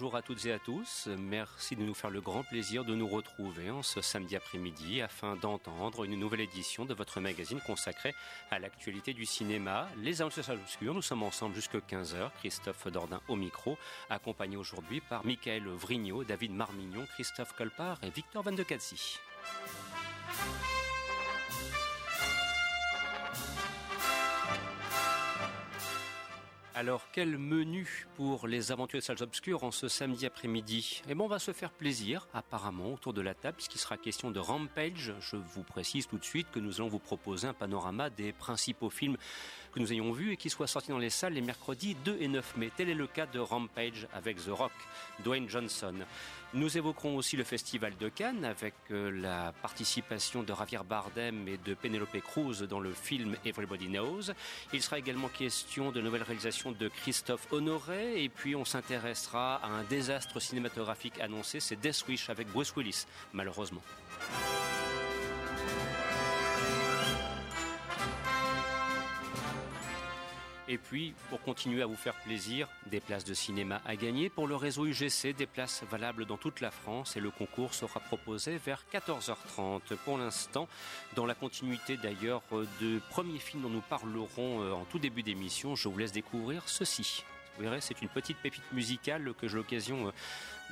Bonjour à toutes et à tous. Merci de nous faire le grand plaisir de nous retrouver en ce samedi après-midi afin d'entendre une nouvelle édition de votre magazine consacré à l'actualité du cinéma. Les Annonces Obscures, nous sommes ensemble jusqu'à 15h. Christophe Dordain au micro, accompagné aujourd'hui par Michael Vrignot, David Marmignon, Christophe Colpart et Victor Van de Cazzi. Alors, quel menu pour les aventures de salles obscures en ce samedi après-midi? Eh bien, on va se faire plaisir, apparemment, autour de la table, puisqu'il sera question de Rampage. Je vous précise tout de suite que nous allons vous proposer un panorama des principaux films que nous ayons vus et qui soient sortis dans les salles les mercredis 2 et 9 mai. Tel est le cas de Rampage avec The Rock, Dwayne Johnson. Nous évoquerons aussi le Festival de Cannes avec euh, la participation de Javier Bardem et de Penelope Cruz dans le film Everybody Knows. Il sera également question de nouvelles réalisations de Christophe Honoré et puis on s'intéressera à un désastre cinématographique annoncé, c'est Death Wish avec Bruce Willis, malheureusement. Et puis, pour continuer à vous faire plaisir, des places de cinéma à gagner pour le réseau UGC, des places valables dans toute la France et le concours sera proposé vers 14h30. Pour l'instant, dans la continuité d'ailleurs de premiers films dont nous parlerons euh, en tout début d'émission, je vous laisse découvrir ceci. Vous verrez, c'est une petite pépite musicale que j'ai l'occasion euh,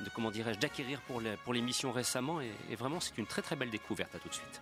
de, comment dirais-je, d'acquérir pour l'émission récemment et, et vraiment c'est une très très belle découverte. À tout de suite.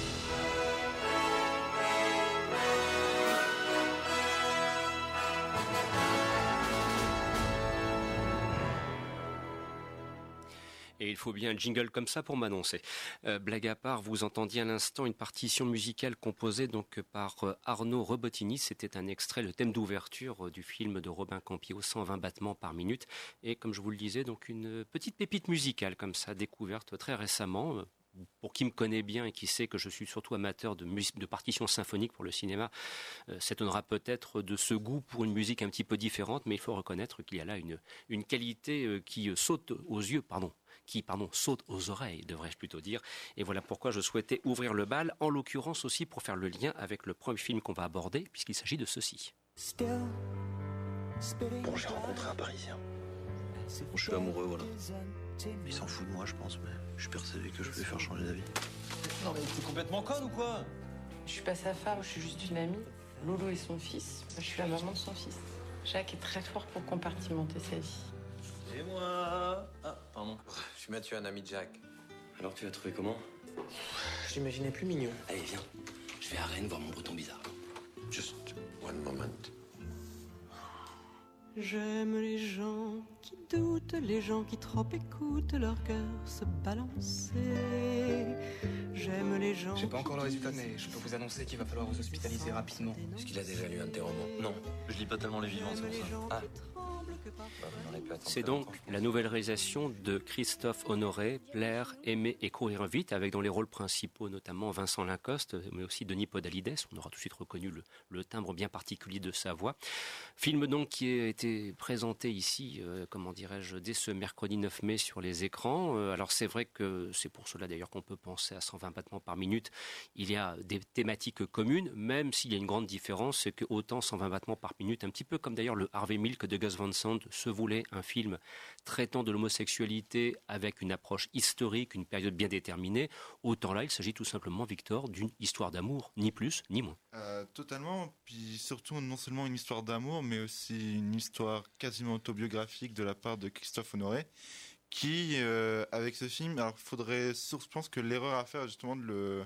Faut bien un jingle comme ça pour m'annoncer. Euh, blague à part, vous entendiez à l'instant une partition musicale composée donc par euh, Arnaud Rebotini. C'était un extrait, le thème d'ouverture euh, du film de Robin Campillo, 120 battements par minute. Et comme je vous le disais, donc une petite pépite musicale comme ça, découverte très récemment, pour qui me connaît bien et qui sait que je suis surtout amateur de, de partitions symphoniques pour le cinéma, euh, s'étonnera peut-être de ce goût pour une musique un petit peu différente, mais il faut reconnaître qu'il y a là une, une qualité qui saute aux yeux, pardon, qui pardon, saute aux oreilles, devrais-je plutôt dire. Et voilà pourquoi je souhaitais ouvrir le bal, en l'occurrence aussi pour faire le lien avec le premier film qu'on va aborder, puisqu'il s'agit de ceci. Bon, j'ai rencontré un Parisien. Bon, je suis amoureux, voilà. Il s'en fout de moi, je pense, mais je suis persuadé que je vais lui faire changer d'avis. Non mais t'es complètement conne ou quoi? Je suis pas sa femme, je suis juste une amie. Loulou est son fils, je suis la maman de son fils. Jacques est très fort pour compartimenter sa vie. Et moi Ah, pardon. Je suis Mathieu, un ami de Jacques. Alors, tu l'as trouvé comment? Je l'imaginais plus mignon. Allez, viens. Je vais à Rennes voir mon breton bizarre. Just one moment. J'aime les gens qui doutent, les gens qui trop écoutent leur cœur se balancer. J'aime les gens. J'ai pas encore le résultat, mais je peux vous annoncer qu'il va falloir vous hospitaliser rapidement. Est-ce qu'il a déjà lu un de tes romans Non. Je lis pas tellement les vivants, c'est pour les ça. gens Ah. Bah, C'est donc la nouvelle réalisation de Christophe Honoré, Plaire, Aimer et Courir vite, avec dans les rôles principaux notamment Vincent Lincoste, mais aussi Denis Podalides. On aura tout de suite reconnu le, le timbre bien particulier de sa voix. Film donc qui a été présenté ici, euh, comment dirais-je, dès ce mercredi 9 mai sur les écrans. Euh, alors c'est vrai que c'est pour cela d'ailleurs qu'on peut penser à 120 battements par minute. Il y a des thématiques communes, même s'il y a une grande différence, c'est que autant 120 battements par minute, un petit peu comme d'ailleurs le Harvey Milk de Gus Van Sant, se voulait un film traitant de l'homosexualité avec une approche historique, une période bien déterminée, autant là il s'agit tout simplement, Victor, d'une histoire d'amour, ni plus ni moins. Euh, totalement, puis surtout non seulement une histoire d'amour, mais aussi une histoire quasiment autobiographique de la part de Christophe Honoré, qui, euh, avec ce film, alors faudrait, je pense que l'erreur à faire justement de le,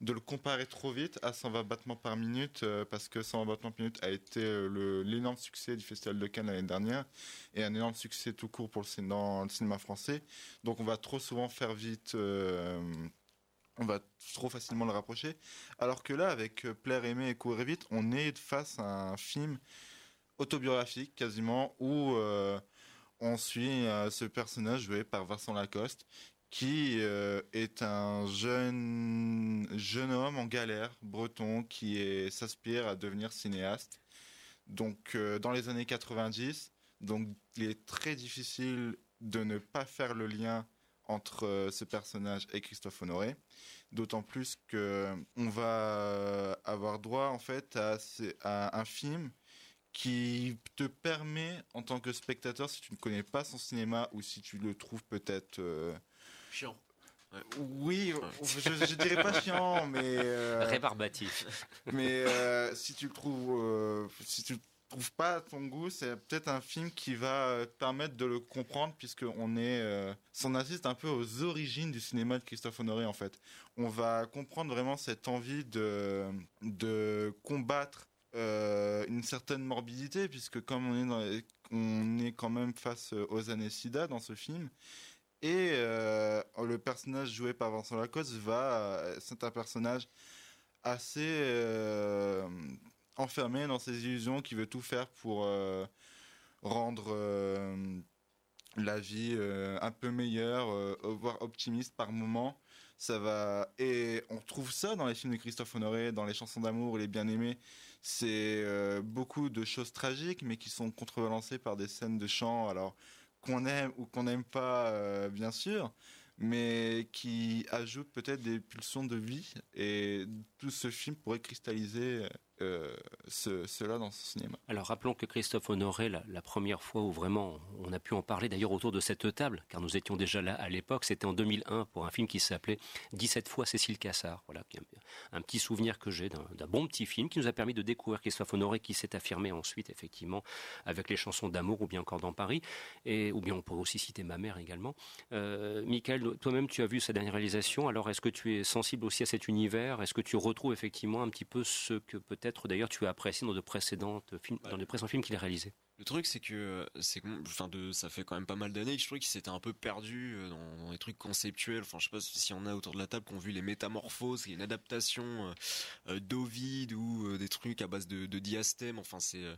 de le comparer trop vite à 120 battements par minute, euh, parce que 120 battements par minute a été euh, l'énorme succès du Festival de Cannes l'année dernière, et un énorme succès tout court pour le, dans le cinéma français. Donc on va trop souvent faire vite, euh, on va trop facilement le rapprocher. Alors que là, avec Plaire, Aimer et Courir vite, on est face à un film autobiographique quasiment où on suit ce personnage joué par Vincent Lacoste qui euh, est un jeune jeune homme en galère breton qui s'aspire à devenir cinéaste. Donc euh, dans les années 90, donc il est très difficile de ne pas faire le lien entre euh, ce personnage et Christophe Honoré. D'autant plus que on va avoir droit en fait à, un film qui te permet en tant que spectateur, si tu ne connais pas son cinéma ou si tu le trouves peut-être Chiant. oui, je, je dirais pas chiant, mais euh, Rébarbatif. mais euh, si tu le trouves, euh, si tu le trouves pas à ton goût, c'est peut-être un film qui va te permettre de le comprendre puisque on est, on assiste un peu aux origines du cinéma de Christophe Honoré en fait. On va comprendre vraiment cette envie de de combattre euh, une certaine morbidité puisque comme on est dans les- on est quand même face aux années SIDA dans ce film. Et euh, le personnage joué par Vincent Lacoste va, euh, c'est un personnage assez euh, enfermé dans ses illusions, qui veut tout faire pour rendre la vie un peu meilleure, voire optimiste par moment. Ça va et on trouve ça dans les films de Christophe Honoré, dans les chansons d'amour, les bien-aimés. C'est beaucoup de choses tragiques, mais qui sont contrebalancées par des scènes de chant. Alors qu'on aime ou qu'on n'aime pas, euh, bien sûr, mais qui ajoute peut-être des pulsions de vie. Et tout ce film pourrait cristalliser euh, ce, cela dans ce cinéma. Alors rappelons que Christophe Honoré, la, première fois où vraiment on a pu en parler d'ailleurs autour de cette table, car nous étions déjà là à l'époque, c'était en 2001 pour un film qui s'appelait 17 fois Cécile Cassard. Voilà, un, un petit souvenir que j'ai d'un bon petit film qui nous a permis de découvrir Christophe Honoré qui s'est affirmé ensuite effectivement avec les chansons d'amour ou bien encore dans Paris, et, ou bien on pourrait aussi citer ma mère également. Euh, Michael, toi-même tu as vu sa dernière réalisation, alors est-ce que tu es sensible aussi à cet univers? Est-ce que tu retrouves effectivement un petit peu ce que peut-être d'ailleurs tu as apprécié dans de précédentes films, dans les précédents films qu'il a réalisés. Le truc c'est que c'est enfin de ça fait quand même pas mal d'années que je trouve qu'il s'était un peu perdu euh, dans, dans, les trucs conceptuels. Enfin je sais pas si on a autour de la table qui ont vu les métamorphoses, qui est une adaptation euh, euh, d'Ovid ou euh, des trucs à base de, de diastème. Enfin c'est euh,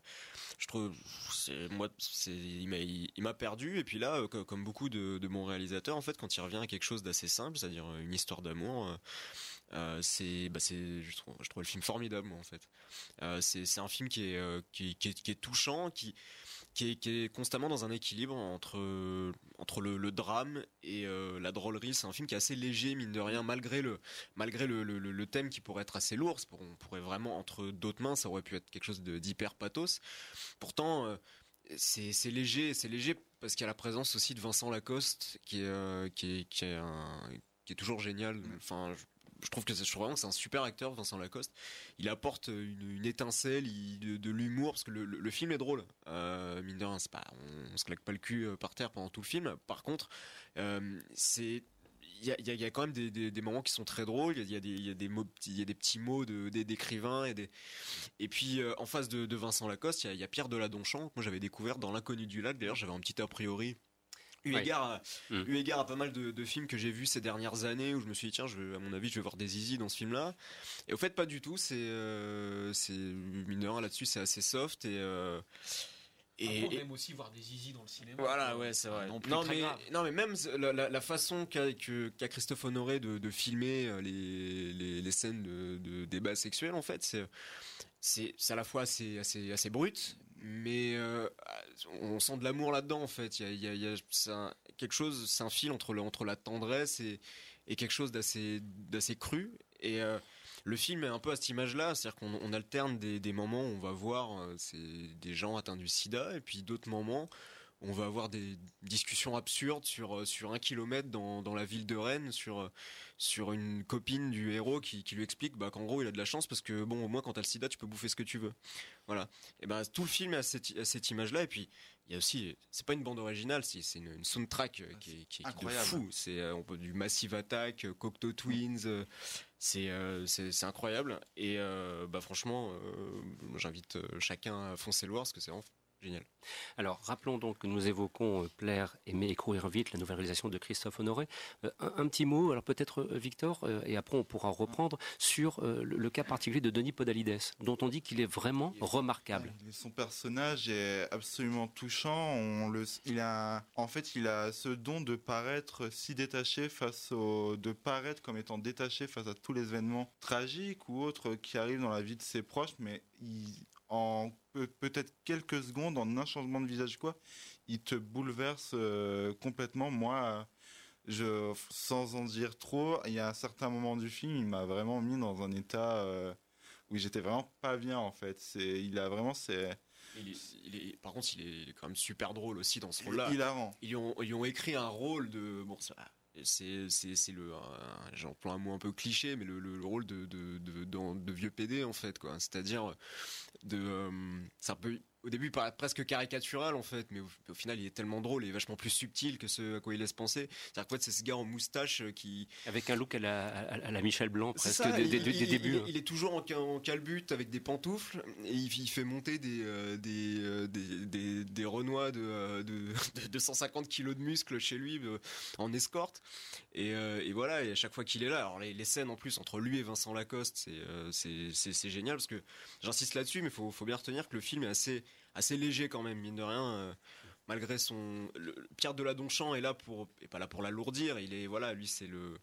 je trouve c'est moi c'est il m'a il, m'a perdu et puis là comme beaucoup de, de bons réalisateurs en fait quand il revient à quelque chose d'assez simple, c'est-à-dire une histoire d'amour euh, c'est bah c'est je trouve je trouve le film formidable en fait. Euh, c'est c'est un film qui est, euh, qui, qui, est, qui est touchant qui qui est, qui est constamment dans un équilibre entre entre le, le drame et la drôlerie. C'est un film qui est assez léger mine de rien malgré le malgré le, le, le thème qui pourrait être assez lourd. Pour, on pourrait vraiment entre d'autres mains ça aurait pu être quelque chose d'hyper pathos. Pourtant c'est c'est léger c'est léger parce qu'il y a la présence aussi de Vincent Lacoste qui est euh, qui est qui est un, qui est toujours génial. Enfin je, trouve que trouve vraiment que c'est un super acteur Vincent Lacoste il apporte une, étincelle de, l'humour parce que le, film est drôle euh, mine de rien c'est on, on se claque pas le cul euh, par terre pendant tout le film par contre euh, c'est il y a, quand même des, moments qui sont très drôles. Il y a, des, petits mots de, d'écrivains et. Et puis euh, en face de, Vincent Lacoste, il y a, Pierre Deladonchamp. Moi, j'avais découvert dans l'inconnu du lac. D'ailleurs, j'avais un petit a priori eu ouais. égard, à, mmh. eu égard à pas mal de, de films que j'ai vus ces dernières années où je me suis dit tiens, je, à mon avis, je vais voir des Easy dans ce film-là. Et au fait, pas du tout. C'est, euh, c'est là-dessus, c'est assez soft et. Euh, et, on aime aussi voir des zizi dans le cinéma. Voilà, ouais, c'est vrai. Non, non mais, non, mais même la, la, la façon qu'a qu Christophe Honoré de, de filmer euh, les, les, les scènes de, de débat sexuel, en fait, c'est c'est à la fois assez, assez, assez brut, mais euh, on sent de l'amour là-dedans, en fait. Il y a, il y a, a quelque chose, c'est un fil entre, le, entre la tendresse et, et quelque chose d'assez cru. Et. Euh, le film est un peu à cette image-là, c'est-à-dire qu'on on alterne des, des, moments où on va voir euh, des gens atteints du sida, et puis d'autres moments on va avoir des discussions absurdes sur sur un kilomètre dans, dans la ville de Rennes sur sur une copine du héros qui, qui lui explique bah, qu'en gros il a de la chance parce que bon au moins quand t'as le sida tu peux bouffer ce que tu veux. Voilà. Et ben bah, tout le film est à cette, à cette image là et puis il y a aussi c'est pas une bande originale c'est c'est une, une, soundtrack qui est, qui est, qui est de fou. C'est on peut du Massive Attack Cocteau Twins euh, c'est euh, c'est incroyable. Et euh, bah franchement euh, j'invite chacun à foncer le voir parce que c'est vraiment Génial. Alors, rappelons donc que nous évoquons euh, Plaire, aimer et courir vite, la nouvelle réalisation de Christophe Honoré. Euh, un, un, petit mot, alors peut-être euh, Victor, euh, et après on pourra reprendre, sur euh, le, le, cas particulier de Denis Podalides, dont on dit qu'il est vraiment il est, remarquable. Son personnage est absolument touchant. On le, il a, en fait, il a ce don de paraître si détaché face au, de paraître comme étant détaché face à tous les événements tragiques ou autres qui arrivent dans la vie de ses proches, mais il, en peut-être quelques secondes, en un changement de visage quoi, il te bouleverse euh, complètement. Moi, je, sans en dire trop, il y a un certain moment du film, il m'a vraiment mis dans un état euh, où j'étais vraiment pas bien en fait. C'est, il a vraiment c'est il est, il est, par contre, il est quand même super drôle aussi dans ce rôle-là. Hilarant. Ils ont, ils ont écrit un rôle de bon, ça, c'est c'est le j'emploie un mot un peu cliché mais le, le, le rôle de de, de de, de vieux PD en fait quoi. C'est-à-dire de euh, c'est un peu au début paraît presque caricatural en fait mais au, au, final il est tellement drôle et vachement plus subtil que ce à quoi il laisse penser. C'est-à-dire qu'en fait c'est ce gars en moustache qui avec un look à la, à la Michel Blanc presque ça, des, il, des, des, il, débuts il, il, est toujours en, en calbute avec des pantoufles et il, fait monter des euh, des, euh, des, des, des renois de, euh, de, de, de 150 kilos de muscles chez lui euh, en escorte. Et, euh, et, voilà et à chaque fois qu'il est là alors les, les, scènes en plus entre lui et Vincent Lacoste c'est euh, c'est génial parce que j'insiste là-dessus mais faut faut bien retenir que le film est assez assez léger quand même mine de rien euh, malgré son le, Pierre Deladonchamp est là pour est pas là pour l'alourdir il est voilà lui c'est le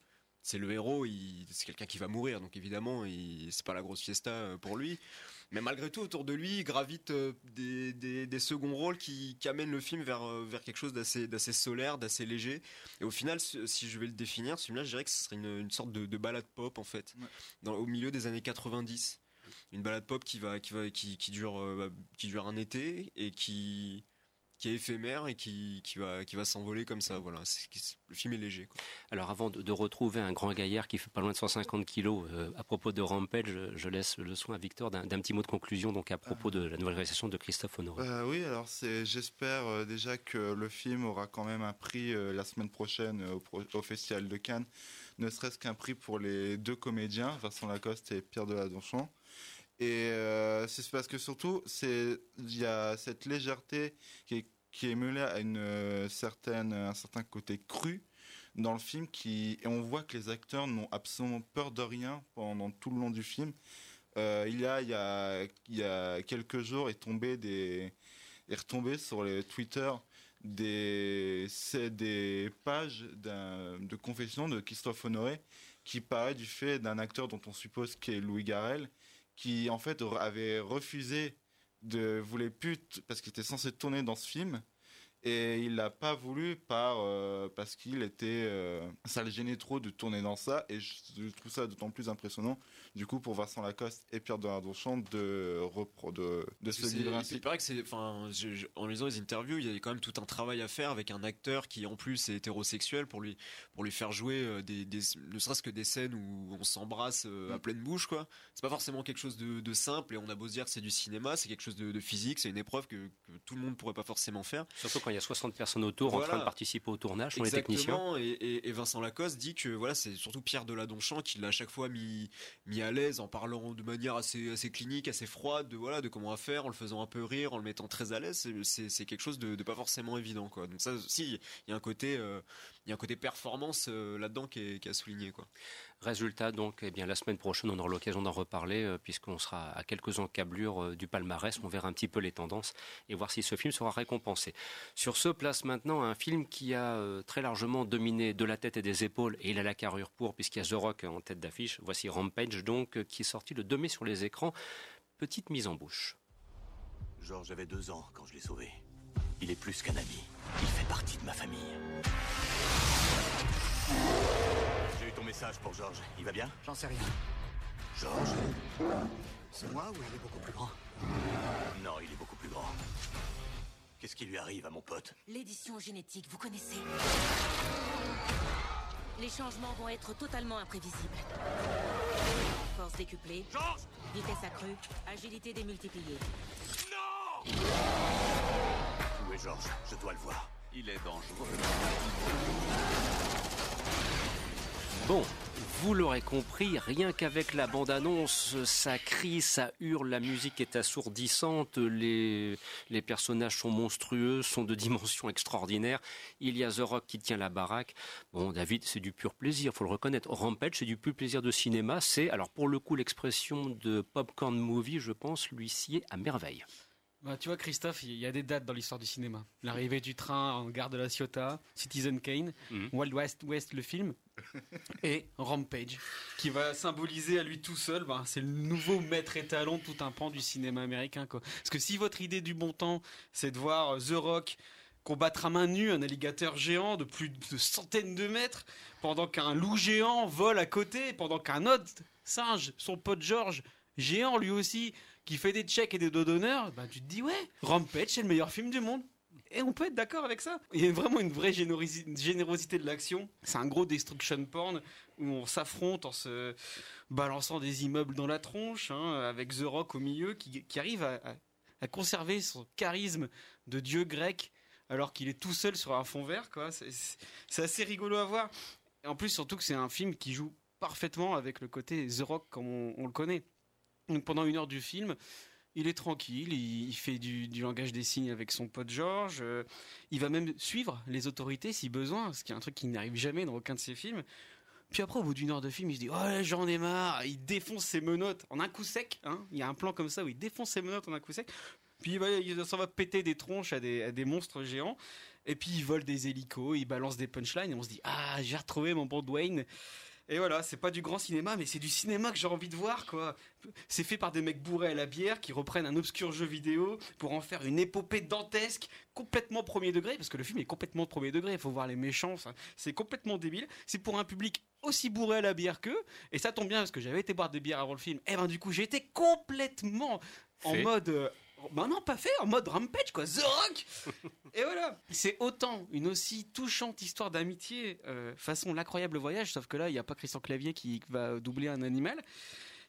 c'est le héros, c'est quelqu'un qui va mourir, donc évidemment, c'est pas la grosse fiesta euh, pour lui. Mais malgré tout, autour de lui, gravitent euh, des, des, seconds rôles qui, amènent le film vers, vers quelque chose d'assez, d'assez solaire, d'assez léger. Et au final, si je vais le définir, ce film-là, je dirais que ce serait une, sorte de, de, balade pop, en fait, dans, au milieu des années 90. Une balade pop qui, va, qui, va, qui, qui dure, bah, qui dure un été et qui qui est éphémère et qui, qui va, qui va s'envoler comme ça. Voilà, le film est léger. Alors avant de, retrouver un grand gaillard qui fait pas loin de 150 kilos, euh, à propos de Rampage, je, laisse le soin à Victor d'un petit mot de conclusion donc à propos de la nouvelle réalisation de Christophe Honoré. Euh, oui, alors j'espère euh, déjà que le film aura quand même un prix la semaine prochaine au, Festival de Cannes, ne serait-ce qu'un prix pour les deux comédiens, Vincent Lacoste et Pierre Deladonchamp. Et euh, c'est parce que surtout, il y a cette légèreté qui est, qui est mêlée à une euh, certaine un certain côté cru dans le film qui et on voit que les acteurs n'ont absolument peur de rien pendant tout le long du film. Euh, il y a il y a il y a quelques jours est tombé des est retombé sur les Twitter des des pages de confession de Christophe Honoré qui parlait du fait d'un acteur dont on suppose qu'est Louis Garrel qui en fait avait refusé de voulait plus parce qu'il était censé tourner dans ce film et il l'a pas voulu par euh, parce qu'il était euh, ça le gênait trop de tourner dans ça et je, trouve ça d'autant plus impressionnant du coup pour Vincent Lacoste et Pierre Donardon de repro de, de se livrer ainsi. C'est vrai que c'est enfin en lisant les interviews, il y a quand même tout un travail à faire avec un acteur qui en plus est hétérosexuel pour lui pour lui faire jouer euh, des, des ne serait-ce que des scènes où on s'embrasse à mm. pleine bouche quoi. C'est pas forcément quelque chose de, de, simple et on a beau se dire que c'est du cinéma, c'est quelque chose de, de physique, c'est une épreuve que, que, tout le monde pourrait pas forcément faire. Surtout quand il y a 60 personnes autour en train de participer au tournage, sont les techniciens. Et, et, Vincent Lacoste dit que voilà, c'est surtout Pierre Deladonchamp qui l'a à chaque fois mis, mis à l'aise en parlant de manière assez, assez clinique, assez froide, de voilà, de comment à faire, en le faisant un peu rire, en le mettant très à l'aise. C'est quelque chose de, pas forcément évident, quoi. Donc ça, si, il y a un côté, euh, il y a un côté performance euh, là-dedans qui est, qui a souligné, quoi. Résultat, donc, eh bien, la semaine prochaine, on aura l'occasion d'en reparler, euh, puisqu'on sera à quelques encablures euh, du palmarès. On verra un petit peu les tendances et voir si ce film sera récompensé. Sur ce, place maintenant un film qui a euh, très largement dominé de la tête et des épaules, et il a la carrure pour, puisqu'il y a The Rock en tête d'affiche. Voici Rampage, donc, qui est sorti le 2 mai sur les écrans. Petite mise en bouche. George avait deux ans quand je l'ai sauvé. Il est plus qu'un ami. Il fait partie de ma famille ton message pour George. Il va bien? J'en sais rien. George C'est moi ou il est beaucoup plus grand? Non, il est beaucoup plus grand. Qu'est-ce qui lui arrive à mon pote? L'édition génétique, vous connaissez? Les changements vont être totalement imprévisibles. Force décuplée. George Vitesse accrue. Agilité démultipliée. Non Où est George Je dois le voir. Il est dangereux. Bon, vous l'aurez compris, rien qu'avec la bande-annonce, ça crie, ça hurle, la musique est assourdissante, les, les personnages sont monstrueux, sont de dimensions extraordinaires. Il y a The Rock qui tient la baraque. Bon, David, c'est du pur plaisir, faut le reconnaître. Rampage, c'est du pur plaisir de cinéma. C'est, alors pour le coup, l'expression de popcorn movie, je pense, lui à merveille. Bah, tu vois, Christophe, il y a des dates dans l'histoire du cinéma. L'arrivée du train en gare de la Ciotat, Citizen Kane, mhm. Wild West, West, le film, et Rampage, qui va symboliser à lui tout seul, bah, c'est le nouveau maître étalon de tout un pan du cinéma américain. Quoi. Parce que si votre idée du bon temps, c'est de voir The Rock combattre à main nue un alligateur géant de plus de centaines de mètres, pendant qu'un loup géant vole à côté, pendant qu'un autre singe, son pote George, géant lui aussi, qui fait des checks et des dos d'honneur, bah, tu te dis, ouais, Rampage, c'est le meilleur film du monde. Et on peut être d'accord avec ça. Il y a vraiment une vraie générosité de l'action. C'est un gros destruction porn où on s'affronte en se balançant des immeubles dans la tronche, hein, avec The Rock au milieu, qui, arrive à, conserver son charisme de dieu grec alors qu'il est tout seul sur un fond vert. C'est, assez rigolo à voir. Et en plus, surtout que c'est un film qui joue parfaitement avec le côté The Rock comme on le connaît. Donc pendant une heure du film, il est tranquille, il, fait du, langage des signes avec son pote George. Euh, il va même suivre les autorités si besoin, ce qui est un truc qui n'arrive jamais dans aucun de ses films. Puis après, au bout d'une heure de film, il se dit Oh, j'en ai marre. Il défonce ses menottes en un coup sec. Hein. Il y a un plan comme ça où il défonce ses menottes en un coup sec. Puis il, va, s'en va péter des tronches à des, à des, monstres géants. Et puis il vole des hélicos, il balance des punchlines. Et on se dit Ah, j'ai retrouvé mon bon Dwayne. Et voilà, c'est pas du grand cinéma, mais c'est du cinéma que j'ai envie de voir, quoi. C'est fait par des mecs bourrés à la bière qui reprennent un obscur jeu vidéo pour en faire une épopée dantesque, complètement premier degré, parce que le film est complètement premier degré. Il faut voir les méchants, c'est complètement débile. C'est pour un public aussi bourré à la bière qu'eux, et ça tombe bien parce que j'avais été boire des bières avant le film. Et ben du coup, j'ai été complètement en mode. Bah non, pas fait, en mode rampage, quoi, The Rock Et voilà C'est autant une aussi touchante histoire d'amitié, euh, façon l'incroyable voyage, sauf que là, il n'y a pas Christian Clavier qui va doubler un animal.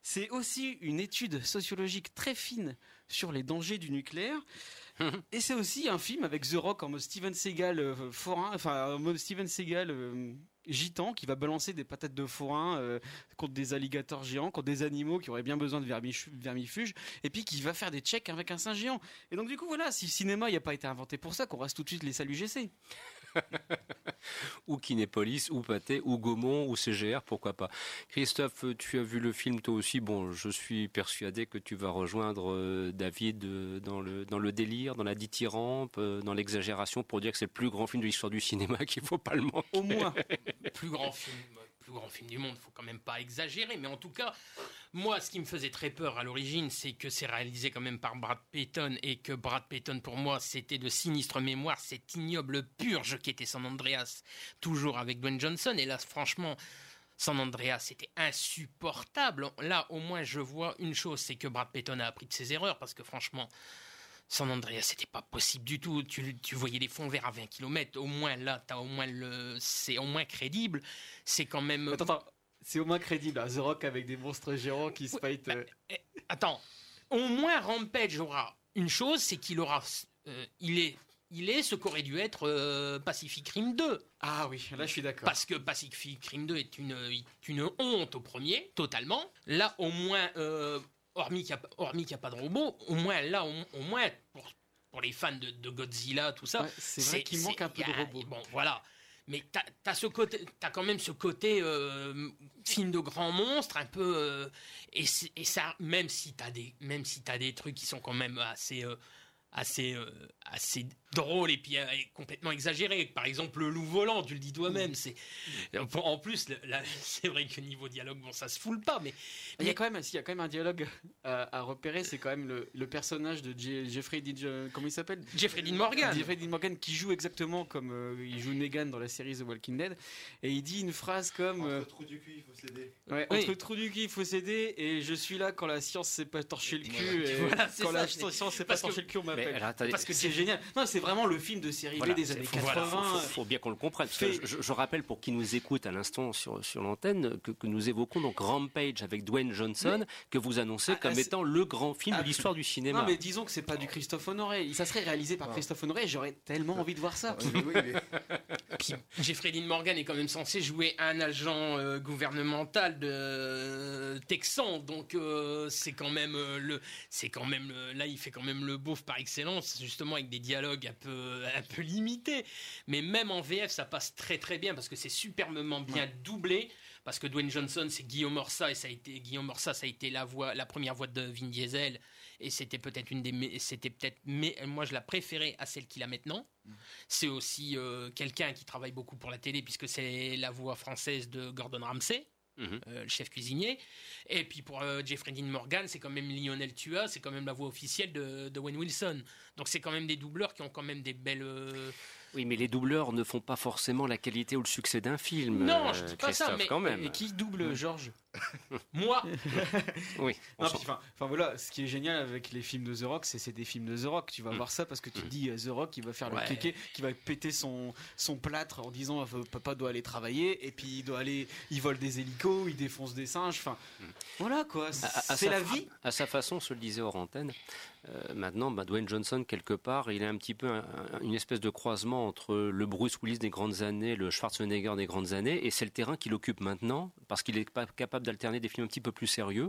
C'est aussi une étude sociologique très fine sur les dangers du nucléaire. Et c'est aussi un film avec The Rock en mode Steven Seagal euh, forain, enfin en mode Steven Seagal euh, gitan qui va balancer des patates de forain euh, contre des alligators géants, contre des animaux qui auraient bien besoin de vermifuges, et puis qui va faire des checks avec un singe géant. Et donc du coup voilà, si le cinéma n'a pas été inventé pour ça, qu'on reste tout de suite les saluts GC. Ou Kinépolis, ou Pathé, ou Gaumont, ou CGR, pourquoi pas. Christophe, tu as vu le film toi aussi. Bon, je suis persuadé que tu vas rejoindre euh, David euh, dans le, délire, dans la dithyrampe, euh, dans l'exagération pour dire que c'est le plus grand film de l'histoire du cinéma, qu'il faut pas le manquer. Au moins. plus grand film, plus grand film du monde, faut quand même pas exagérer, mais en tout cas, moi, ce qui me faisait très peur à l'origine, c'est que c'est réalisé quand même par Brad Payton et que Brad Payton, pour moi, c'était de sinistre mémoire, cette ignoble purge qui était San Andreas, toujours avec Dwayne Johnson. Et là, franchement, San Andreas, c'était insupportable. Là, au moins, je vois une chose, c'est que Brad Payton a appris de ses erreurs, parce que franchement, San Andreas, c'était pas possible du tout. Tu, tu voyais les fonds verts à 20 km. Au moins, là, t'as au moins le, c'est au moins crédible. C'est quand même. Attends, attends, c'est au moins crédible, hein, The Rock avec des monstres géants qui se fight. euh, Eh, Attends, au moins Rampage aura une chose, c'est qu'il aura, euh, il est, il est ce qu'aurait dû être euh, Pacific Rim 2. Ah oui, là je suis d'accord. Parce que Pacific Rim 2 est une, est une honte au premier, totalement. Là, au moins, hormis qu'il n'y a, y a pas de robot, au moins là, au, au moins pour, pour les fans de, de Godzilla, tout ça, Ouais, c'est vrai qu'il manque un peu de robots. Bon, voilà. Mais t'as as ce côté, t'as quand même ce côté euh, film de grands monstres, un peu. euh, et, ça, même si t'as des, même si t'as des trucs qui sont quand même assez, euh, assez, euh, assez drôles et puis euh, et complètement exagérés. Par exemple, le loup volant, tu le dis toi-même. C'est en plus, c'est vrai que niveau dialogue, bon, ça se foule pas, mais Il y a quand même, il y a quand même un dialogue à, à repérer, c'est quand même le, le personnage de Je- Jeffrey Dean, comment il s'appelle? Jeffrey Dean Morgan. Jeffrey Dean Morgan qui joue exactement comme euh, il joue Negan dans la série The Walking Dead, et il dit une phrase comme euh, Entre trou du cul, il faut céder. Ouais, Oui. entre trou du cul, il faut céder, et je suis là quand la science s'est pas torché le cul, et Voilà, c'est quand la ça, science s'est pas que- torché le cul, on Mais alors, Parce que c'est génial. Non, c'est vraiment le film de série Voilà, B des années faut- 80. voilà, faut, faut- faut bien qu'on le comprenne. parce que Fait- je, je rappelle pour qui nous écoute à l'instant sur, sur l'antenne que, que nous évoquons donc Rampage avec Dwayne Johnson que vous annoncez Ah, comme c'est- étant le grand film Ah, de l'histoire du cinéma. Non, mais disons que c'est pas du Christophe Honoré. Ça serait réalisé par Christophe Honoré, et j'aurais tellement envie de voir ça. Puis Jeffrey Dean Morgan est quand même censé jouer un agent euh, gouvernemental de euh, Texan, donc euh, c'est quand même euh, le, c'est quand même là il fait quand même le beauf par excellence, justement avec des dialogues un peu un peu limités, mais même en VF ça passe très très bien parce que c'est superbement bien doublé. Parce que Dwayne Johnson, c'est Guillaume Orsa et ça a été Guillaume Orsa, ça a été la voix, la première voix de Vin Diesel et c'était peut-être une des, c'était peut-être, mais moi je la préférais à celle qu'il a maintenant. C'est aussi euh, quelqu'un qui travaille beaucoup pour la télé puisque c'est la voix française de Gordon Ramsay. Mhm. euh, le chef cuisinier. Et puis pour euh, Jeffrey Dean Morgan, c'est quand même Lionel Tua, c'est quand même la voix officielle de, de Wayne Wilson. Donc c'est quand même des doubleurs qui ont quand même des belles. euh, Oui, mais les doubleurs ne font pas forcément la qualité ou le succès d'un film. Non, euh, je dis pas ça, Christophe, mais- quand même. Et qui double Georges? Moi Oui. enfin, voilà, ce qui est génial avec les films de The Rock, c'est c'est des films de The Rock. Tu vas Mm. voir ça parce que tu te dis euh, The Rock, il va faire Ouais. le kéké, qui va péter son, son plâtre en disant euh, papa doit aller travailler et puis il doit aller, il vole des hélicos, il défonce des singes. Enfin, voilà quoi, c'est la vie. À sa façon, se le disait hors antenne. Euh, maintenant, bah, Dwayne Johnson, quelque part, il est un petit peu un- un- une espèce de croisement entre le Bruce Willis des grandes années, le Schwarzenegger des grandes années, et c'est le terrain qu'il occupe maintenant, parce qu'il est capable d'alterner des films un petit peu plus sérieux,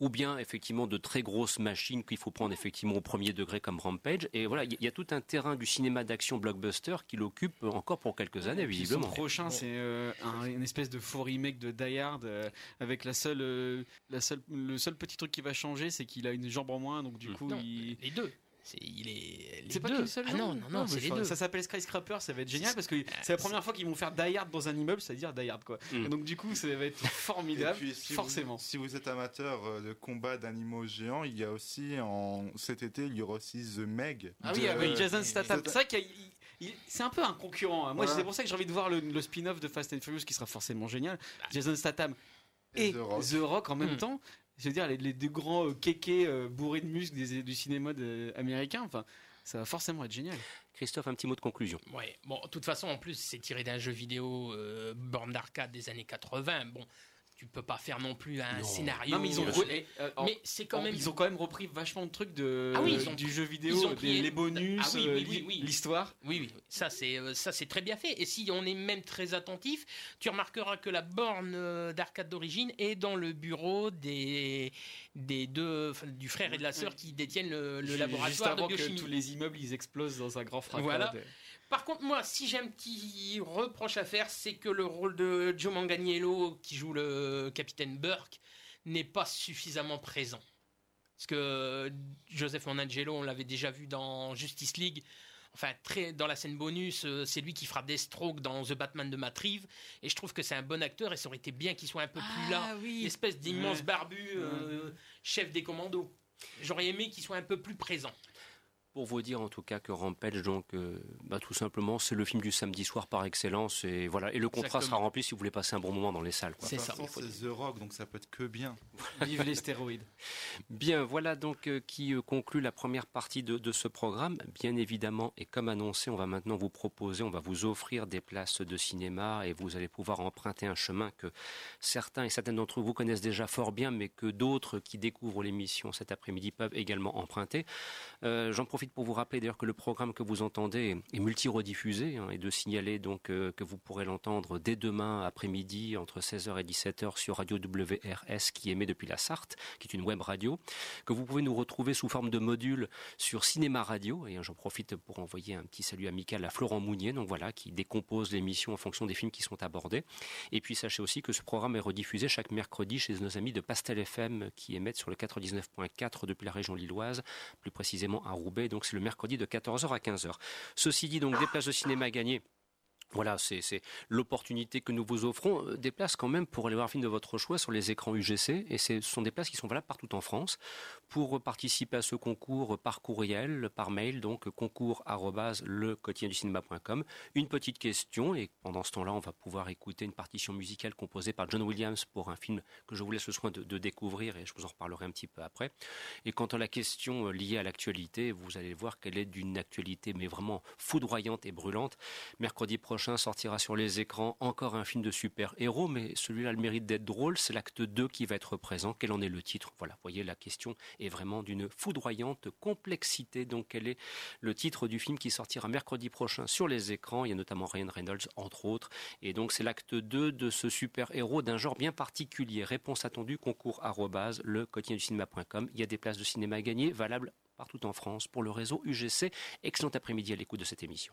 ou bien effectivement de très grosses machines qu'il faut prendre effectivement au premier degré comme Rampage. Et voilà, il y, a tout un terrain du cinéma d'action blockbuster qu'il occupe encore pour quelques années, visiblement. Son prochain, c'est euh, un- une espèce de faux remake de Die Hard euh, avec la seule, euh, la seule, le seul petit truc qui va changer, c'est qu'il a une jambe en moins, donc du coup, Non, il... les deux. C'est il est. les C'est pas deux. qu'une seule Ah non, non, non, c'est les deux. Ça s'appelle Skyscraper, ça va être génial parce que c'est la première fois qu'ils vont faire Die Hard dans un immeuble, c'est-à-dire Die Hard quoi. Mm. Donc du coup, ça va être formidable, puis, si forcément. Vous, si vous êtes amateur euh, de combat d'animaux géants, il y a aussi en cet été, il y aura aussi The Meg. Ah de- oui, avec Jason Statham. C'est vrai qu'il c'est un peu un concurrent. hein. Moi, Voilà. c'est pour ça que j'ai envie de voir le, le spin-off de Fast and Furious qui sera forcément génial. Jason Statham et, Et The The Rock, Rock. en même Mm. temps. Je veux dire, les, les deux grands euh, kékés euh, bourrés de muscles des- du cinéma de- américain. Enfin, ça va forcément être génial. Christophe, un petit mot de conclusion. Ouais, bon, de toute façon, en plus, c'est tiré d'un jeu vidéo euh, borne d'arcade des années 80. Bon, tu peux pas faire non plus un Non. scénario. Non, mais ils ont, euh, mais c'est quand en- même. ils ont quand même repris vachement de trucs de, Ah oui, ils ont- du jeu vidéo, des- les bonus, Ah oui, euh, oui, oui, li- oui. l'histoire. Oui, oui, ça c'est euh, ça c'est très bien fait. Et si on est même très attentif, tu remarqueras que la borne d'arcade d'origine est dans le bureau des des deux du frère et de la sœur qui détiennent le, le Juste laboratoire de avant que tous les immeubles ils explosent dans un grand fracas. Voilà. Par contre, moi, si j'ai un petit reproche à faire, c'est que le rôle de Joe Manganiello, qui joue le capitaine Burke, n'est pas suffisamment présent. Parce que Joseph Manganiello, on l'avait déjà vu dans Justice League. Enfin, très, dans la scène bonus, euh, c'est lui qui fera Deathstroke dans The Batman de Matt Reeves. Et je trouve que c'est un bon acteur et ça aurait été bien qu'il soit un peu plus là. L'espèce d'immense Ouais. barbu, euh, chef des commandos. J'aurais aimé qu'il soit un peu plus présent. Pour vous dire en tout cas que Rampage, donc, euh, bah, tout simplement, c'est le film du samedi soir par excellence. Et voilà. Et le contrat Exactement. sera rempli si vous voulez passer un bon moment dans les salles. toute façon, c'est The Rock, donc ça peut être que bien. Vive les stéroïdes. Bien, voilà donc euh, qui euh, conclut la première partie de, de ce programme. Bien évidemment, et comme annoncé, on va maintenant vous proposer, on va vous offrir des places de cinéma et vous allez pouvoir emprunter un chemin que certains et certaines d'entre vous connaissent déjà fort bien, mais que d'autres qui découvrent l'émission cet après-midi peuvent également emprunter. Euh, J'en profite pour vous rappeler d'ailleurs que le programme que vous entendez est, multi-rediffusé hein, et de signaler donc euh, que vous pourrez l'entendre dès demain après-midi entre 16h et 17h sur Radio WRS qui émet depuis la Sarthe, qui est une web radio, que vous pouvez nous retrouver sous forme de module sur Cinéma Radio. Et hein, j'en profite pour envoyer un petit salut amical à Florent Mounier, voilà, qui décompose l'émission en fonction des films qui sont abordés. Et puis sachez aussi que ce programme est rediffusé chaque mercredi chez nos amis de Pastel FM qui émettent sur le 99.4 depuis la région lilloise, plus précisément à Roubaix. Donc c'est le mercredi de 14h à 15h. Ceci dit, donc des places de cinéma à gagner. Voilà, c'est c'est l'opportunité que nous vous offrons. Euh, Des places quand même pour aller voir un film de votre choix sur les écrans UGC. Et ce sont des places qui sont valables partout en France. Pour participer à ce concours par courriel, par mail, donc concours le quotidien du cinéma.com. Une petite question et pendant ce temps-là, on va pouvoir écouter une partition musicale composée par John Williams pour un film que je vous laisse le soin de, découvrir et je vous en reparlerai un petit peu après. Et quant à la question euh, liée à l'actualité, vous allez voir qu'elle est d'une actualité mais vraiment foudroyante et brûlante. Mercredi prochain sortira sur les écrans encore un film de super-héros, mais celui-là a le mérite d'être drôle. C'est l'acte 2 qui va être présent. Quel en est le titre? Voilà, voyez, la question est vraiment d'une foudroyante complexité. Donc, quel est le titre du film qui sortira mercredi prochain sur les écrans Il y a notamment Ryan Reynolds, entre autres. Et donc, c'est l'acte 2 de ce super-héros d'un genre bien particulier. Réponse attendue, concours arrobase, le quotidien du cinéma.com. Il y a des places de cinéma à gagner, valables partout en France pour le réseau UGC. Excellent après-midi à l'écoute de cette émission.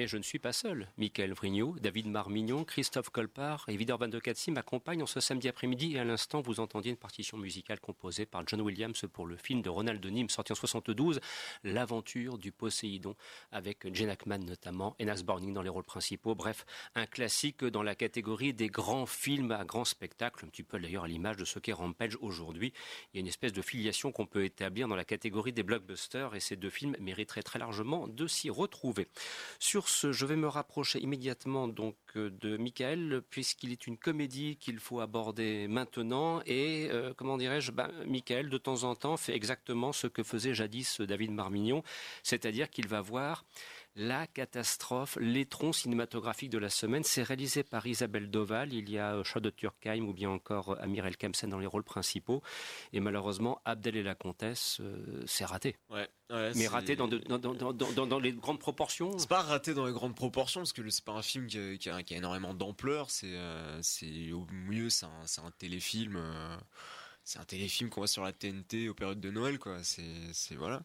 Mais je ne suis pas seul. Michael Vrignot, David Marmignon, Christophe Colpart et Vidor Van de Katsi m'accompagnent en ce samedi après-midi et à l'instant vous entendiez une partition musicale composée par John Williams pour le film de Ronald Nim sorti en 72, L'aventure du Poséidon avec Jen Ackman notamment et Nas Borning dans les rôles principaux. Bref, un classique dans la catégorie des grands films à grand spectacle, un petit peu d'ailleurs à l'image de ce qu'est Rampage aujourd'hui. Il y a une espèce de filiation qu'on peut établir dans la catégorie des blockbusters et ces deux films mériteraient très largement de s'y retrouver. Sur je vais me rapprocher immédiatement donc euh, de Michael, puisqu'il est une comédie qu'il faut aborder maintenant. Et euh, comment dirais-je? Ben, Michael, de temps en temps, fait exactement ce que faisait jadis David Marmignon, c'est-à-dire qu'il va voir la catastrophe, l'étron cinématographique de la semaine. C'est réalisé par Isabelle Doval. Il y a Charlotte Turkheim ou bien encore Amir El Kemsen dans les rôles principaux. Et malheureusement, Abdel et la comtesse, euh, c'est raté. Ouais. Ouais, mais raté dans, de- dans, dans, dans, dans- dans les grandes proportions. C'est pas raté dans les grandes proportions parce que c'est pas un film qui a, qui a- qui a énormément d'ampleur. C'est, euh, c'est au mieux c'est un, téléfilm. euh, c'est un téléfilm qu'on voit sur la TNT aux périodes de Noël, quoi. C'est, voilà.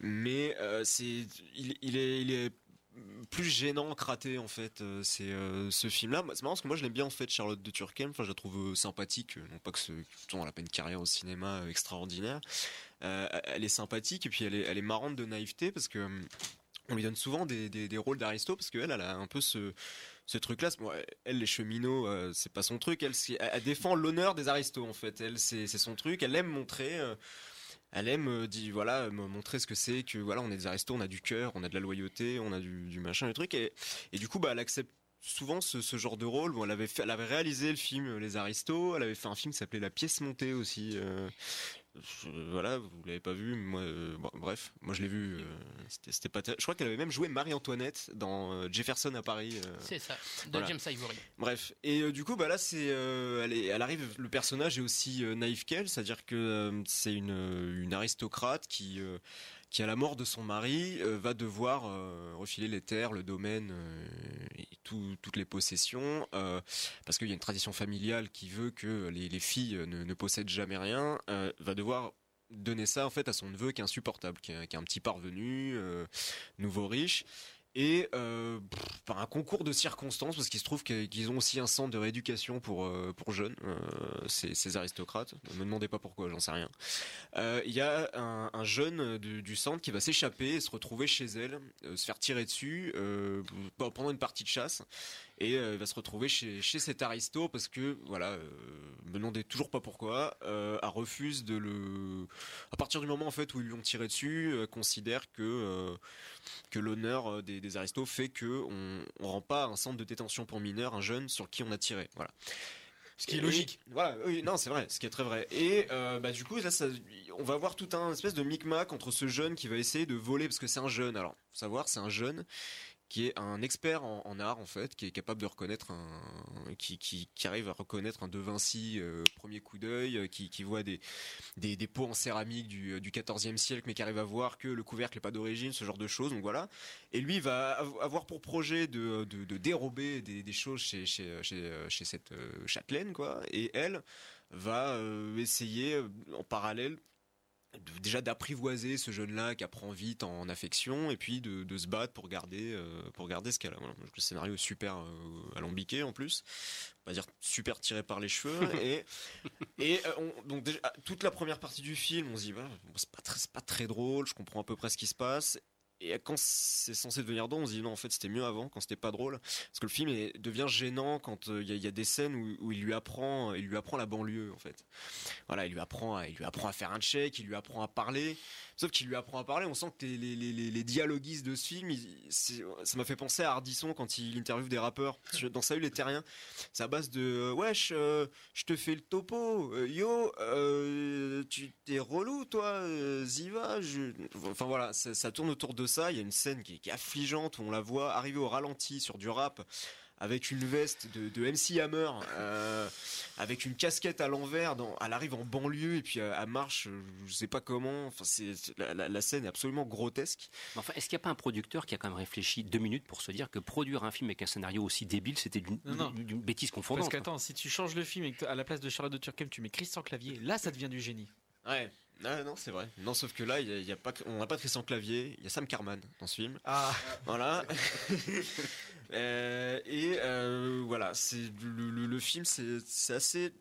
Mais euh, c'est, il, est, il est plus gênant que raté en fait. euh, C'est euh, ce film-là. C'est marrant parce que moi je l'aime bien en fait, Charlotte de Turckheim. Enfin, je la trouve sympathique. Non pas que ce, pourtant, elle a pas une carrière au cinéma extraordinaire. Elle est sympathique et puis elle est, elle est marrante de naïveté parce que hum, on lui donne souvent des, des, des rôles d'aristo parce qu'elle, elle a un peu ce, ce truc-là. Elle, les cheminots, euh, c'est pas son truc. Elle, elle, défend l'honneur des aristos, en fait. Elle, c'est son truc. Elle aime montrer. euh, elle aime euh, dit voilà montrer ce que c'est que voilà on est des aristos on a du cœur on a de la loyauté on a du, du machin le truc et, et du coup bah elle accepte souvent ce, ce genre de rôle bon elle avait fait, elle avait réalisé le film les aristos elle avait fait un film qui s'appelait la pièce montée aussi je- voilà vous l'avez pas vu moi euh, bon, bref moi je l'ai vu euh, c'était pas je crois qu'elle avait même joué Marie-Antoinette dans euh, Jefferson à Paris euh, C'est ça, de voilà. James Ivory. Bref, et du coup, bah là, c'est, elle, est- elle arrive. Le personnage est aussi naïf qu'elle, c'est-à-dire que c'est une, une aristocrate qui, qui à la mort de son mari, euh, va devoir euh, refiler les terres, le domaine euh, toutes les possessions, parce qu'il y a une tradition familiale qui veut que les, les filles ne, possèdent jamais rien. va devoir donner ça en fait à son neveu qui est insupportable, qui est, un petit parvenu, nouveau riche. Et euh, par un concours de circonstances, parce qu'il se trouve qu'ils ont aussi un centre de rééducation pour euh, pour jeunes, euh, ces, aristocrates. Ne me demandez pas pourquoi, j'en sais rien. Il y a un, un jeune du, centre qui va s'échapper et se retrouver chez elle, se faire tirer dessus pendant une partie de chasse, et euh, il va se retrouver chez, chez cet aristo parce que voilà, euh, me demandez toujours pas pourquoi, euh, a refuse de le, à partir du moment en fait où ils lui ont tiré dessus, euh, considère que euh, que l'honneur des, des aristos fait que on, on rend pas un centre de détention pour mineurs un jeune sur qui on a tiré. Voilà. Ce qui est Et- logique. Voilà, oui, non, c'est vrai, ce qui est très vrai. Et euh, bah, du coup, là, ça- on va voir tout un espèce de micmac entre ce jeune qui va essayer de voler, parce que c'est un jeune. Alors, faut savoir, c'est un jeune qui est un expert en, en art, en fait, qui est capable de reconnaître un. qui, qui, arrive à reconnaître un De Vinci euh, premier coup d'œil, euh, qui, voit des, pots en céramique du, du 14e siècle, mais qui arrive à voir que le couvercle n'est pas d'origine, ce genre de choses. Donc voilà. Et lui va av- avoir pour projet de, dérober des, choses chez, chez, cette euh, châtelaine, quoi. Et elle va euh, essayer euh, en parallèle déjà d'apprivoiser ce jeune-là qui apprend vite en affection et puis de, de se battre pour garder euh, pour garder ce qu'elle a. Voilà. Le scénario est super euh, alambiqué en plus, on va dire super tiré par les cheveux et et euh, on- donc déjà toute la première partie du film, on se dit bon, c'est pas très c'est pas très drôle, je comprends à peu près ce qui se passe. Et quand c'est censé devenir drôle, on se dit non, en fait, c'était mieux avant, quand c'était pas drôle. Parce que le film devient gênant quand euh, il y, a- des scènes où, où il lui apprend, il lui apprend la banlieue, en fait. Voilà, il lui apprend, à- il lui apprend à faire un check, il lui apprend à parler. Sauf qu'il lui apprend à parler, on sent que les, les, dialoguistes de ce film, ça m'a fait penser à Ardisson quand il interviewe des rappeurs. Dans Salut les Terriens, c'est à base de euh, wesh, euh, je te fais le topo, euh, yo, tu t'es relou toi, Ziva. je- Enfin voilà, ça, tourne autour de ça. Il y a une scène qui qui est affligeante où on la voit arriver au ralenti sur du rap avec une veste de, de MC Hammer, euh, avec une casquette à l'envers. dans- Elle arrive en banlieue et puis euh, elle marche, euh, je sais pas comment. Enfin, c'est la, la- la scène est absolument grotesque. Mais enfin, est-ce qu'il n'y a pas un producteur qui a quand même réfléchi deux minutes pour se dire que produire un film avec un scénario aussi débile, c'était d'une Non, non. d'une- d'une bêtise Parce confondante qu'attends, si tu changes le film et que à la place de Charlotte de Turckheim, tu mets Christian Clavier, là ça devient du génie. Ouais. Ah, non, c'est vrai. Non, sauf que là, il y a, y a pas, on n'a pas Christian Clavier, il y a Sam Carman dans ce film. Ah. Voilà. Euh, et euh, voilà, c'est le, le- le film, c'est assez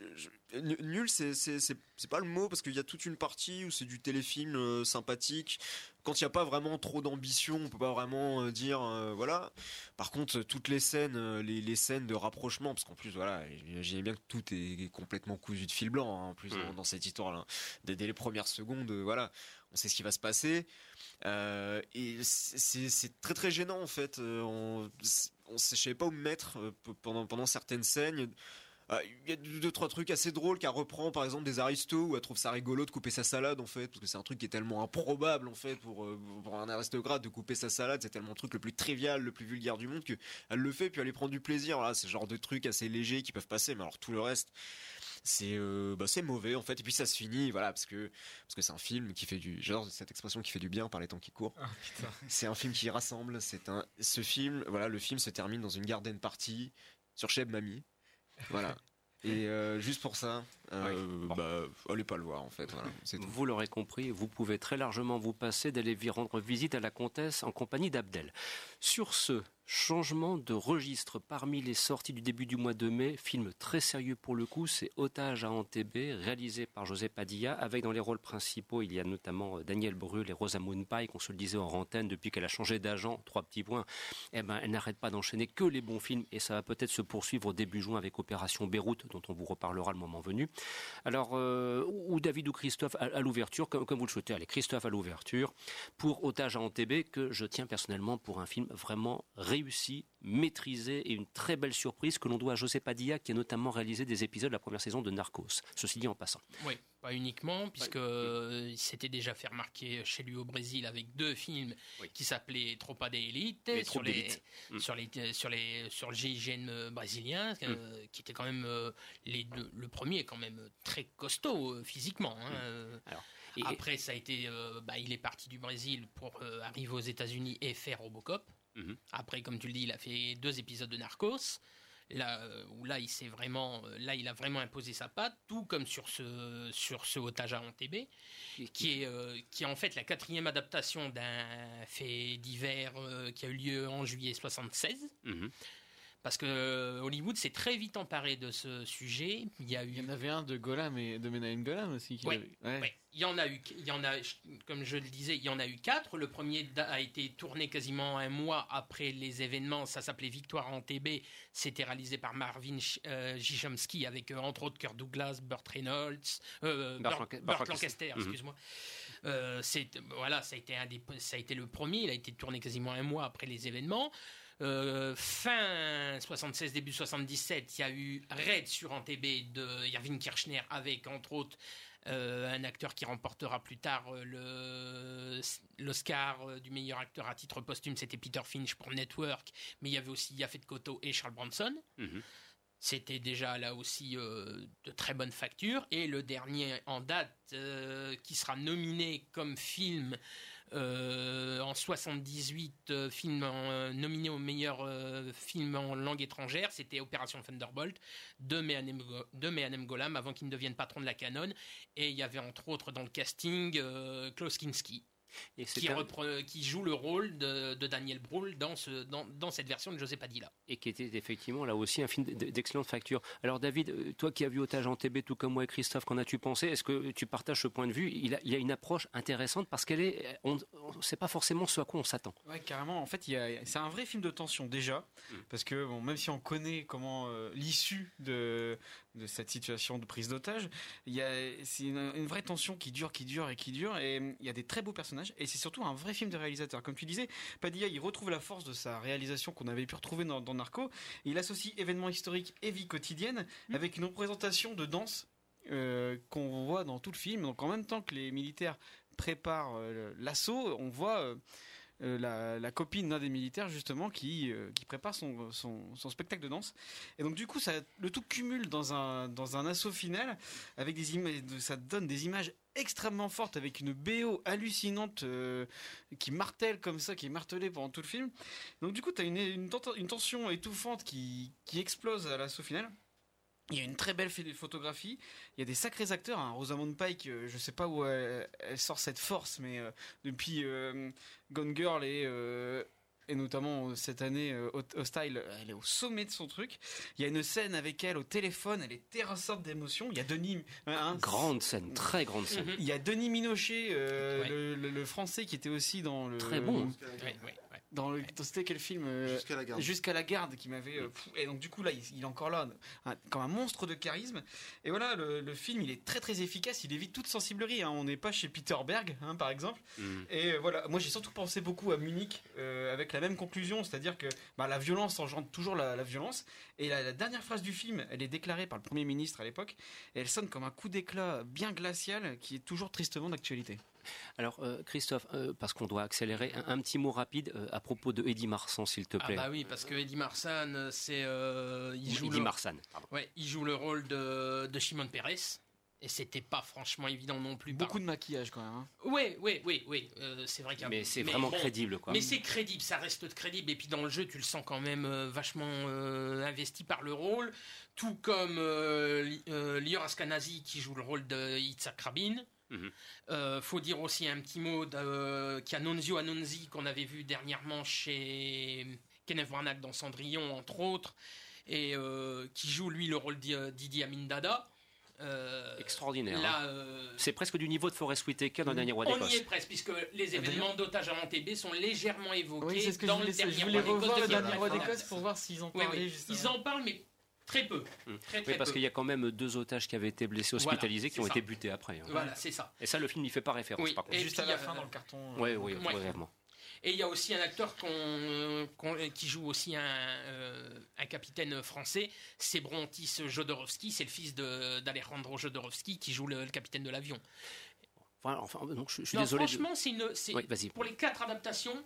nul. C'est c'est c'est c'est pas le mot parce qu'il y a toute une partie où c'est du téléfilm euh, sympathique. Quand il n'y a pas vraiment trop d'ambition, on peut pas vraiment dire voilà. Par contre, toutes les scènes, les, les scènes de rapprochement, parce qu'en plus voilà, j'imaginais bien que tout est complètement cousu de fil blanc hein, en plus dans, dans cette histoire-là. Dès, dès les premières secondes, euh, voilà, on sait ce qui va se passer. Euh, et c'est- très très gênant en fait. Euh, on, je savais pas où me mettre pendant pendant certaines scènes. Il y a deux, trois trucs assez drôles qu'elle reprend par exemple des aristos où elle trouve ça rigolo de couper sa salade en fait parce que c'est un truc qui est tellement improbable en fait pour, un aristocrate de couper sa salade c'est tellement le truc le plus trivial le plus vulgaire du monde que elle le fait puis elle y prend du plaisir voilà c'est genre de trucs assez légers qui peuvent passer mais alors tout le reste c'est euh, bah, c'est mauvais en fait. Et puis ça se finit voilà parce que parce que c'est un film qui fait du genre cette expression qui fait du bien par les temps qui courent. C'est un film qui rassemble c'est un ce film voilà le film se termine dans une garden party sur Cheb Mami voilà. Et euh, juste pour ça euh, bah allez pas le voir en fait voilà. Vous l'aurez compris, vous pouvez très largement vous passer d'aller vi- rendre visite à la comtesse en compagnie d'Abdel. Sur ce, changement de registre parmi les sorties du début du mois de mai, film très sérieux pour le coup, c'est Otage à Antébé, réalisé par José Padilla, avec dans les rôles principaux, il y a notamment euh, Daniel Brühl et Rosamund Pike, qu'on se le disait en rantaine depuis qu'elle a changé d'agent, trois petits points, eh ben, elle n'arrête pas d'enchaîner que les bons films, et ça va peut-être se poursuivre au début juin avec Opération Beyrouth, dont on vous reparlera le moment venu. Alors, euh, ou David ou Christophe à, l'ouverture, comme, vous le souhaitez. Allez, Christophe à l'ouverture pour Otage à Antébé, que je tiens personnellement pour un film vraiment réussi, maîtrisé et une très belle surprise que l'on doit à José Padilla, qui a notamment réalisé des épisodes de la première saison de Narcos. Ceci dit en passant. Oui, pas uniquement, puisque il s'était déjà fait remarquer chez lui au Brésil avec deux films qui s'appelaient Tropa de Elite Les sur. Mm. sur les sur les sur le GIGN euh, brésilien, euh, qui était quand même euh, les deux, le premier est quand même très costaud euh, physiquement. hein, euh. et- Après, ça a été, bah, il est parti du Brésil pour arriver aux États-Unis et faire Robocop. Mhm. Après, comme tu le dis, il a fait deux épisodes de Narcos. Là, euh, où là, il s'est vraiment, euh, là, il a vraiment imposé sa patte, tout comme sur ce, sur ce otage à qui est, euh, qui est en fait la quatrième adaptation d'un fait divers euh, qui a eu lieu en juillet 76. Mhm. Parce que euh, Hollywood s'est très vite emparé de ce sujet. Il y a eu. Il y en avait un de Golam et de Menahem Golam aussi. qui Ouais, avait- ouais. ouais. Il y en a eu, il y en a, comme je le disais, il y en a eu quatre. Le premier a été tourné quasiment un mois après les événements. Ça s'appelait Victoire en TB. C'était réalisé par Marvin Ch- euh, Gijomski avec euh, entre autres Kirk Douglas, Burt Reynolds, euh, Burt Burt, Lanca- Burt Burt Lancaster, Lancaster. Mhm. excuse-moi. Euh, c'est voilà, ça a été un des, ça a été le premier. Il a été tourné quasiment un mois après les événements. Euh, fin 76, début 77, il y a eu Raid sur Antébé de Irving Kirchner avec entre autres euh, un acteur qui remportera plus tard euh, le l'Oscar euh, du meilleur acteur à titre posthume, c'était Peter Finch pour Network, mais il y avait aussi Yaphet Kotto et Charles Bronson. Mhm. C'était déjà là aussi de très bonne facture. Et le dernier en date qui sera nominé comme film en 78, euh, film en- euh, nominé au meilleur euh, film en langue étrangère, c'était Opération Thunderbolt de Mehanem, Golam avant qu'il ne devienne patron de la Canon. Et il y avait entre autres dans le casting euh, Klaus Kinski. Et Qui, un- repre- qui joue le rôle de, de Daniel Brühl dans, ce, dans, dans cette version de José Padilla. et qui était effectivement là aussi un film d'excellente facture. Alors David, euh, toi qui as vu Otage en TB tout comme moi et Christophe, qu'en as-tu pensé? Est-ce que tu partages ce point de vue? Il a, il a une approche intéressante parce qu'elle est, on ne sait pas forcément ce à quoi on s'attend. Ouais, carrément. En fait, y c'est un vrai film de tension déjà, parce que bon, même si on connaît comment euh, l'issue de, de cette situation de prise d'otage, il y a c'est une, une vraie tension qui dure, qui dure et qui dure. Et hum, il y a des très beaux personnages, et c'est surtout un vrai film de réalisateur. Comme tu disais, Padilla, il retrouve la force de sa réalisation qu'on avait pu retrouver dans, dans Narco. Il associe événements historiques et vie quotidienne avec une représentation de danse euh, qu'on voit dans tout le film. Donc en même temps que les militaires préparent euh, l'assaut, on voit euh, euh, la, copine d'un des militaires justement qui, euh, qui prépare son, son, spectacle de danse. Et donc du coup, ça, le tout cumule dans un, dans un assaut final avec des images, ça donne des images extrêmement fortes avec une BO hallucinante euh, qui martèle comme ça, qui est martelée pendant tout le film. Donc du coup, tu as une, une, une tension étouffante qui, qui explose à l'assaut final. Il y a une très belle ph- photographie. Il y a des sacrés acteurs. Hein. Rosamund Pike, euh, je sais pas où elle, elle sort cette force, mais euh, depuis euh, Gone Girl et, euh, et notamment cette année Hostile, elle est au sommet de son truc. Il y a une scène avec elle au téléphone. Elle est terrassante d'émotion. Il y a Denis. hein, Grande scène, très grande scène. il y a Denis Minochet, euh, Ouais. le, le- le français qui était aussi dans le. Très bon. Dans le, c'était quel film euh, Jusqu'à la garde. Jusqu'à la garde qui m'avait. euh, pff, et donc du coup là, il, il est encore là, un- comme un monstre de charisme. Et voilà, le, le film, il est très très efficace. Il évite toute sensiblerie. hein. On n'est pas chez Peter Berg, hein, par exemple. Mm. Et euh, voilà, moi j'ai surtout pensé beaucoup à Munich euh, avec la même conclusion, c'est-à-dire que bah, la violence engendre toujours la, la violence. Et la, la dernière phrase du film, elle est déclarée par le Premier ministre à l'époque, et elle sonne comme un coup d'éclat bien glacial qui est toujours tristement d'actualité. Alors, euh, Christophe, euh, parce qu'on doit accélérer, un, un petit mot rapide euh, à propos de Eddie Marsan, s'il te Ah plaît. bah oui, parce que Eddie Marsan, c'est euh, il joue Eddie le... Marsan, pardon. Ouais, il joue le rôle de, de Shimon Peres. Et c'était pas franchement évident non plus. Beaucoup de maquillage quand même. hein. Oui, oui, oui, oui. euh, c'est vrai qu'il y a- Mais c'est vraiment crédible, quoi. Mais c'est crédible, ça reste crédible. Et puis dans le jeu, tu le sens quand même euh, vachement euh, investi par le rôle. Tout comme euh, Li- euh, Lior Askenazi qui joue le rôle de Yitzhak Rabin. Euh, faut dire aussi un petit mot de, euh, qu'il y a Nonzio Anonzi qu'on avait vu dernièrement chez Kenneth Branagh dans Cendrillon, entre autres, et euh, qui joue lui le rôle d'I- d'Idi Amin Dada. Euh, Extraordinaire. Là, hein. euh, C'est presque du niveau de Forest Whitaker dans le dernier roi on y d'Écosse. est presque, puisque les événements d'otage à Montébé sont légèrement évoqués Oui, c'est ce que dans je le dernier je voulais roi d'Écosse revoir de le dernier roi d'Écosse pour voir s'ils en parlaient oui. Ils en parlent, mais très peu. Très, très Oui, parce qu'il y a quand même deux otages qui avaient été blessés, Voilà, hospitalisés, qui ont ça. été butés après. hein. Voilà, c'est ça. Et ça, le film n'y fait pas référence, Oui, par contre. et Juste puis, à la euh, fin dans le carton. Oui, oui, Ouais. vraiment. Et il y a aussi un acteur qui joue aussi un, euh, un capitaine français, c'est Brontis Jodorowsky, c'est le fils d'Alejandro Jodorowsky qui joue le, le capitaine de l'avion. Enfin, enfin, donc, je, je suis Non, désolé. de- franchement, c'est une. c'est- Oui, vas-y. Pour les quatre adaptations,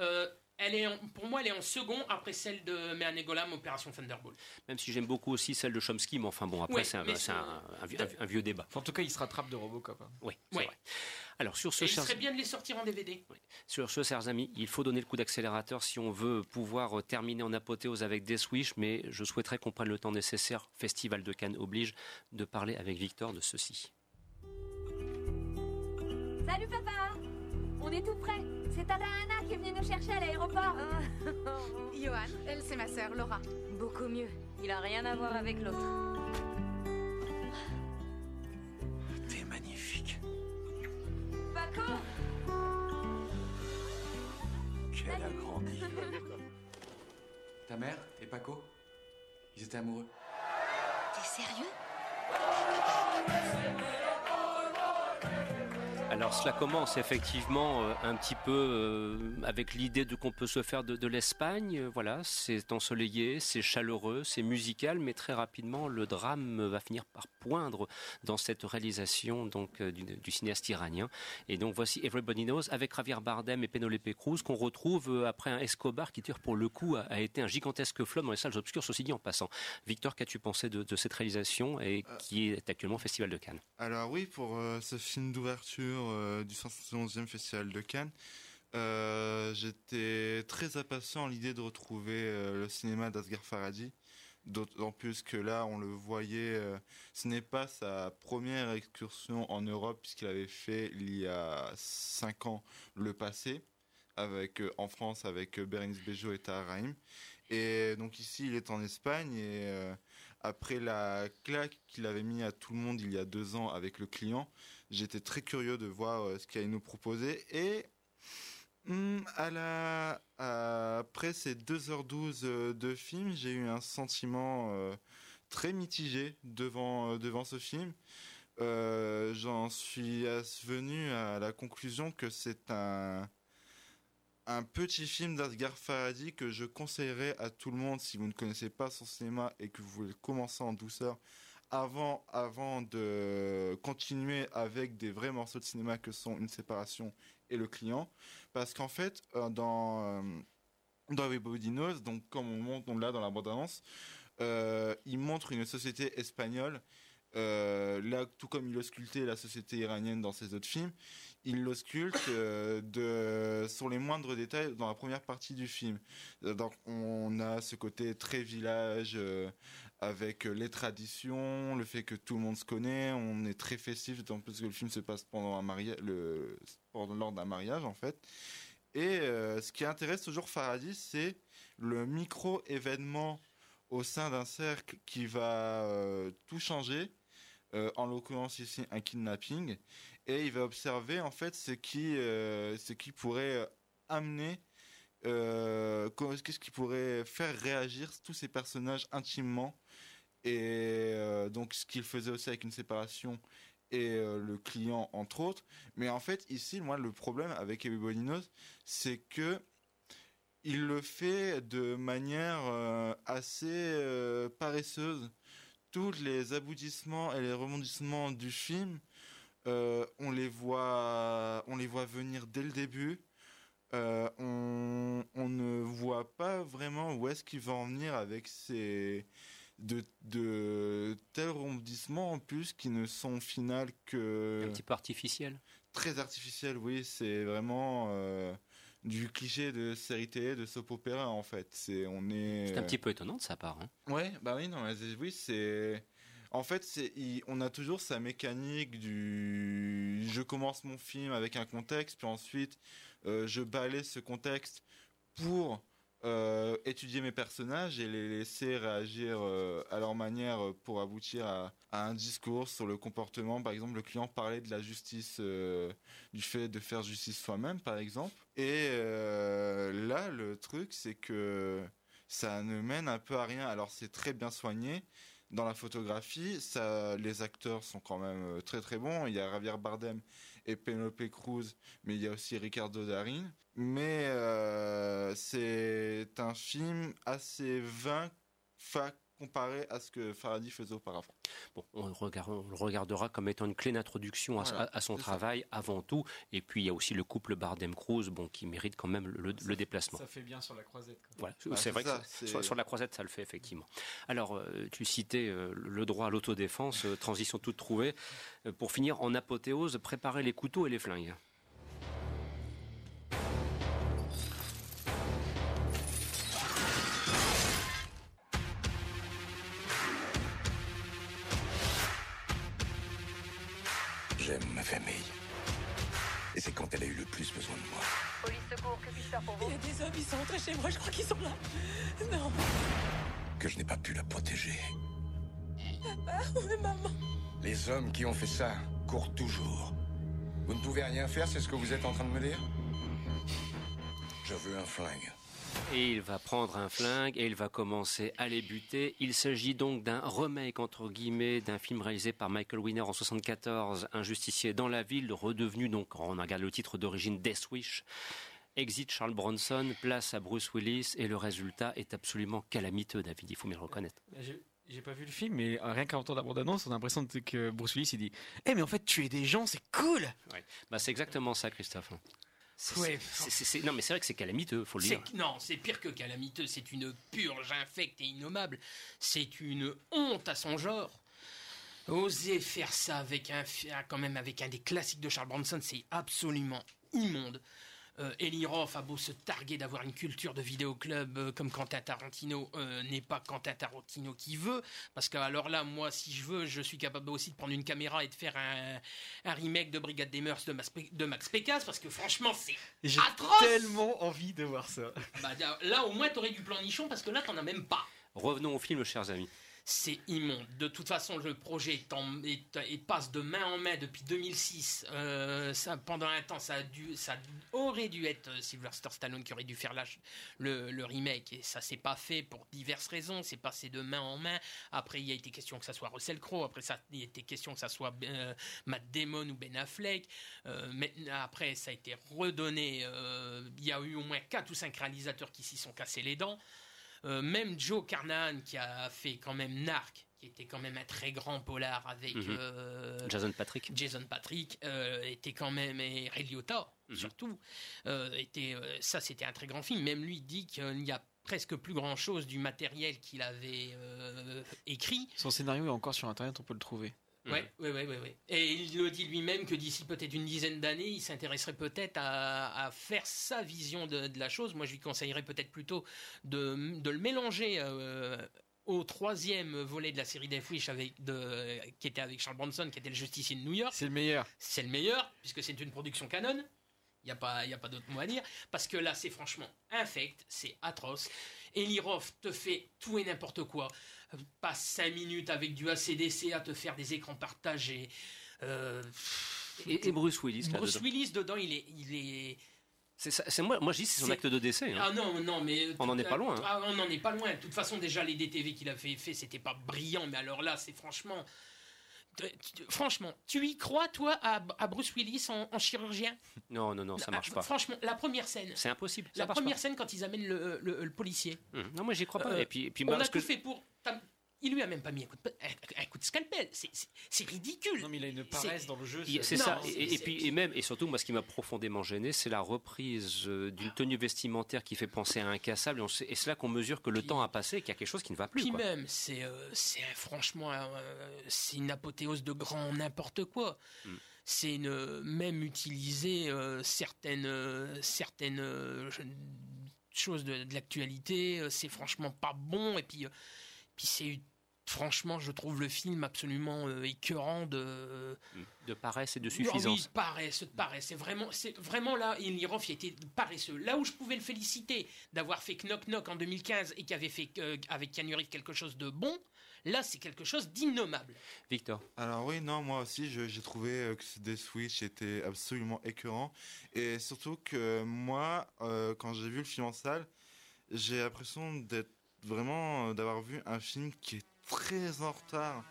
euh, elle est en- pour moi, elle est en second après celle de Mehan et Golam, Opération Thunderbolt. Même si j'aime beaucoup aussi celle de Chomsky, mais enfin bon, après, Ouais, c'est un, vieux- un- un vieux débat. En tout cas, il se rattrape de Robocop. hein. Oui, c'est Ouais. vrai. Alors, sur ce, Et il chers- serait bien de les sortir en DVD. Sur ce, chers amis, il faut donner le coup d'accélérateur si on veut pouvoir euh, terminer en apothéose avec Death Wish, mais je souhaiterais qu'on prenne le temps nécessaire, Festival de Cannes oblige, de parler avec Victor de ceci. Salut papa On est tout prêt. C'est Tata Anna qui est venue nous chercher à l'aéroport. Johan, elle c'est ma sœur Laura. Beaucoup mieux. Il a rien à voir avec l'autre. T'es magnifique. Paco Qu'elle a grandi. Ta mère et Paco Ils étaient amoureux. T'es sérieux? Alors cela commence effectivement euh, un petit peu euh, avec l'idée de qu'on peut se faire de, de l'Espagne. Euh, Voilà, c'est ensoleillé, c'est chaleureux, c'est musical, mais très rapidement le drame va finir par poindre dans cette réalisation donc euh, du, du cinéaste iranien. Et donc voici Everybody Knows avec Javier Bardem et Penelope Cruz qu'on retrouve euh, après un Escobar qui tire pour le coup a, a été un gigantesque flop dans les salles obscures, ceci dit en passant. Victor, qu'as-tu pensé de, de cette réalisation et qui est actuellement au Festival de Cannes? Alors oui, pour euh, ce film d'ouverture euh, du 111e Festival de Cannes, euh, j'étais très impatient à l'idée de retrouver euh, le cinéma d'Asghar Farhadi. D'autant plus que là, on le voyait, euh, ce n'est pas sa première excursion en Europe, puisqu'il avait fait il y a cinq ans le passé, avec, euh, en France avec euh, Bérénice Bejo et Tahar Rahim. Et donc ici, il est en Espagne, et après la claque qu'il avait mis à tout le monde il y a deux ans avec le client, j'étais très curieux de voir ce qu'il allait nous proposer. Et la, à- après ces 2h12 euh, de film, j'ai eu un sentiment euh, très mitigé devant, euh, devant ce film. Euh, J'en suis venu à la conclusion que c'est un, un petit film d'Asghar Farhadi que je conseillerais à tout le monde si vous ne connaissez pas son cinéma et que vous voulez commencer en douceur avant, avant de continuer avec des vrais morceaux de cinéma que sont Une séparation Le client. Parce qu'en fait, euh, dans, euh, dans Everybody Knows, donc comme on montre on l'a dans la bande-annonce, euh, il montre une société espagnole. là, tout comme il auscultait la société iranienne dans ses autres films, il l'ausculte euh, de sur les moindres détails dans la première partie du film. Donc, on a ce côté très village avec les traditions, le fait que tout le monde se connaît, on est très festif, d'autant plus que le film se passe pendant un mariage, lors d'un mariage en fait. Et euh, ce qui intéresse toujours Faraday, c'est le micro-événement au sein d'un cercle qui va euh, tout changer, euh, en l'occurrence ici un kidnapping, et il va observer en fait ce qui, ce qui pourrait amener, qu'est-ce qui pourrait faire réagir tous ces personnages intimement, et donc ce qu'il faisait aussi avec une séparation et euh, le client entre autres. Mais en fait ici, moi le problème avec Everybody Knows, c'est que il le fait de manière euh, assez euh, paresseuse. Tous les aboutissements et les rebondissements du film, on les voit, on les voit venir dès le début. On, on ne voit pas vraiment où est-ce qu'il va en venir avec ces de, de tels rebondissements en plus qui ne sont au final que Un petit peu artificiel. très artificiel, oui, c'est vraiment euh, du cliché de série télé, de soap opéra en fait. C'est on est. C'est un petit peu étonnant de sa part. hein. Ouais, bah oui, non, mais oui, c'est. En fait, il- on a toujours sa mécanique du. Je commence mon film avec un contexte, puis ensuite euh, je balaie ce contexte pour euh, étudier mes personnages et les laisser réagir euh, à leur manière euh, pour aboutir à, un discours sur le comportement. Par exemple, le client parlait de la justice, du fait de faire justice soi-même, par exemple. Et là, le truc, c'est que ça ne mène un peu à rien. Alors c'est très bien soigné. Dans la photographie, ça, les acteurs sont quand même très très bons. Il y a Javier Bardem et Penelope Cruz, mais il y a aussi Ricardo Darín. Mais euh, c'est un film assez vain fa- comparé à ce que Faraday faisait auparavant. Bon, on, le regarde- on le regardera comme étant une clé d'introduction à, Voilà, à- à son ça. travail avant tout. Et puis il y a aussi le couple Bardem-Cruz, bon, qui mérite quand même le, le déplacement. Ça fait bien sur la croisette. quoi. Voilà, Bah, c'est vrai ça, que sur, sur la croisette, ça le fait effectivement. Alors, euh, tu citais euh, le droit à l'autodéfense, euh, transition toute trouvée. Pour finir, en apothéose, préparer les couteaux et les flingues. C'est quand elle a eu le plus besoin de moi. Police secours, que puis-je faire pour vous Il y a des hommes, ils sont rentrés chez moi, je crois qu'ils sont là. Non. Que je n'ai pas pu la protéger. Papa, où est maman? Les hommes qui ont fait ça courent toujours. Vous ne pouvez rien faire, c'est ce que vous êtes en train de me dire? Je veux un flingue. Et il va prendre un flingue et il va commencer à les buter. Il s'agit donc d'un remake, entre guillemets, d'un film réalisé par Michael Winner en 74, Un justicier dans la ville, redevenu donc, on regarde le titre d'origine Death Wish. Exit Charles Bronson, place à Bruce Willis et le résultat est absolument calamiteux, David, il faut bien le reconnaître. J'ai- J'ai pas vu le film, mais euh, rien qu'à entendre la bande-annonce, on a l'impression que Bruce Willis il dit Eh, mais en fait, tuer des gens, c'est cool Ouais. Bah, c'est exactement ça, Christophe. Non, mais c'est vrai que c'est calamiteux, faut le dire. Non, c'est pire que calamiteux. C'est une purge infecte et innommable. C'est une honte à son genre. Oser faire ça avec un, quand même avec un des classiques de Charles Bronson, c'est absolument immonde. Euh, Eli Roth a beau se targuer d'avoir une culture de vidéoclub euh, comme Quentin Tarantino, euh, n'est pas Quentin Tarantino qui veut. Parce que alors là, moi, si je veux, je suis capable aussi de prendre une caméra et de faire un, un remake de Brigade des Mœurs de, Mas- de Max Pécasse. Parce que franchement, c'est J'ai atroce. tellement envie de voir ça. Bah, là, au moins, t'aurais du plan nichon parce que là, t'en as même pas. Revenons au film, chers amis. C'est immonde. De toute façon, le projet passe de main en main depuis 2006. Euh, pendant un temps, ça, aurait dû être euh, Sylvester Stallone qui aurait dû faire le, remake. Et ça s'est pas fait pour diverses raisons. C'est passé de main en main. Après, il y a été question que ça soit Russell Crowe. Après, ça, il a été question que ça soit euh, Matt Damon ou Ben Affleck. Mais après, ça a été redonné. il y a eu au moins 4 ou 5 réalisateurs qui s'y sont cassés les dents. Euh, même Joe Carnahan, qui a fait quand même Narc, qui était quand même un très grand polar avec Mhm. euh, Jason Patrick. Jason Patrick euh, était quand même et Ray Liotta Mhm. surtout euh, était euh, ça c'était un très grand film. Même lui dit qu'il n'y a presque plus grand chose du matériel qu'il avait euh, écrit. Son scénario est encore sur internet, on peut le trouver. Ouais, ouais, ouais, ouais, ouais. Et il le dit lui-même que d'ici peut-être une dizaine d'années, il s'intéresserait peut-être à, à faire sa vision de, de la chose. Moi, je lui conseillerais peut-être plutôt de, de le mélanger euh, au troisième volet de la série Death Wish avec de, qui était avec Charles Bronson, qui était le justicier de New York. C'est le meilleur. C'est le meilleur, puisque c'est une production canon. Il n'y a pas, y a pas d'autre mot à dire. Parce que là, c'est franchement infect, c'est atroce. Eli Roth te fait tout et n'importe quoi. Euh, Passe 5 minutes avec du ACDC à te faire des écrans partagés. Euh, Et, et Bruce Willis. là, Bruce dedans. Willis, dedans, il est. Il est... C'est moi, moi je dis c'est son acte de décès. hein. Ah non, non, mais. On n'en est pas loin, hein. Ah, on n'en est pas loin. De toute façon, déjà, les DTV qu'il avait fait, c'était pas brillant, mais alors là, c'est franchement. Tu- Franchement, tu y crois, toi, à, à Bruce Willis en, en chirurgien? Non, non, non, ça marche Ah, pas. Franchement, la première scène. C'est impossible. La marche première pas. scène quand ils amènent le, le- le policier. Hum, Non, moi j'y crois pas. Euh, et puis, et puis on a tout que- fait pour. Il lui a même pas mis un coup de, un- un coup de scalpel. C'est- ridicule. Non, mais il a une paresse dans le jeu. C'est ça. Et, puis, et même, et surtout, moi, ce qui m'a profondément gêné, c'est la reprise euh, d'une tenue vestimentaire qui fait penser à un cassable. Et, c'est là qu'on mesure que le temps a passé et qu'il y a quelque chose qui ne va plus. Puis quoi. même, c'est euh, franchement, euh, c'est une apothéose de grand n'importe quoi. Mm. C'est même utiliser euh, certaines euh, certaines euh, choses de, de l'actualité. euh, c'est franchement pas bon. Et puis euh, puis c'est franchement, je trouve le film absolument euh, écœurant de De paresse et de Ah Oui, suffisance. de paresse, de paresse. C'est vraiment, c'est vraiment là, Eli Roth, il était paresseux. Là où je pouvais le féliciter d'avoir fait Knock Knock en 2015 et qui avait fait euh, avec Reeves quelque chose de bon, là c'est quelque chose d'innommable. Victor. Alors oui, non, moi aussi, j'ai trouvé euh, que Death Switch était absolument écœurant. Et surtout que moi, euh, quand j'ai vu le film en salle, j'ai l'impression d'être vraiment, euh, d'avoir vu un film qui est très en retard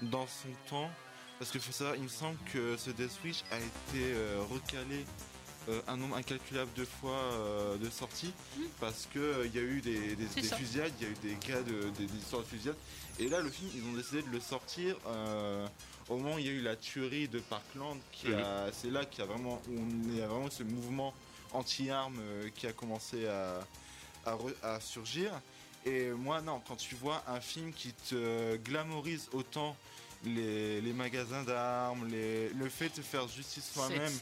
dans son temps. Parce qu'il faut savoir, il me semble que ce Death Switch a été euh, recalé euh, un nombre incalculable de fois euh, de sortie parce que euh, il y a eu des, fusillades, il y a eu des cas de des, des histoires de fusillades. Et là, le film, ils ont décidé de le sortir euh, au moment où il y a eu la tuerie de Parkland. Qui a, c'est là qu'il y a vraiment, où on est vraiment ce mouvement anti-armes euh, qui a commencé à, à, re- à surgir. Et moi, non, quand tu vois un film qui te glamorise autant les, les magasins d'armes, les- le fait de faire justice soi-même,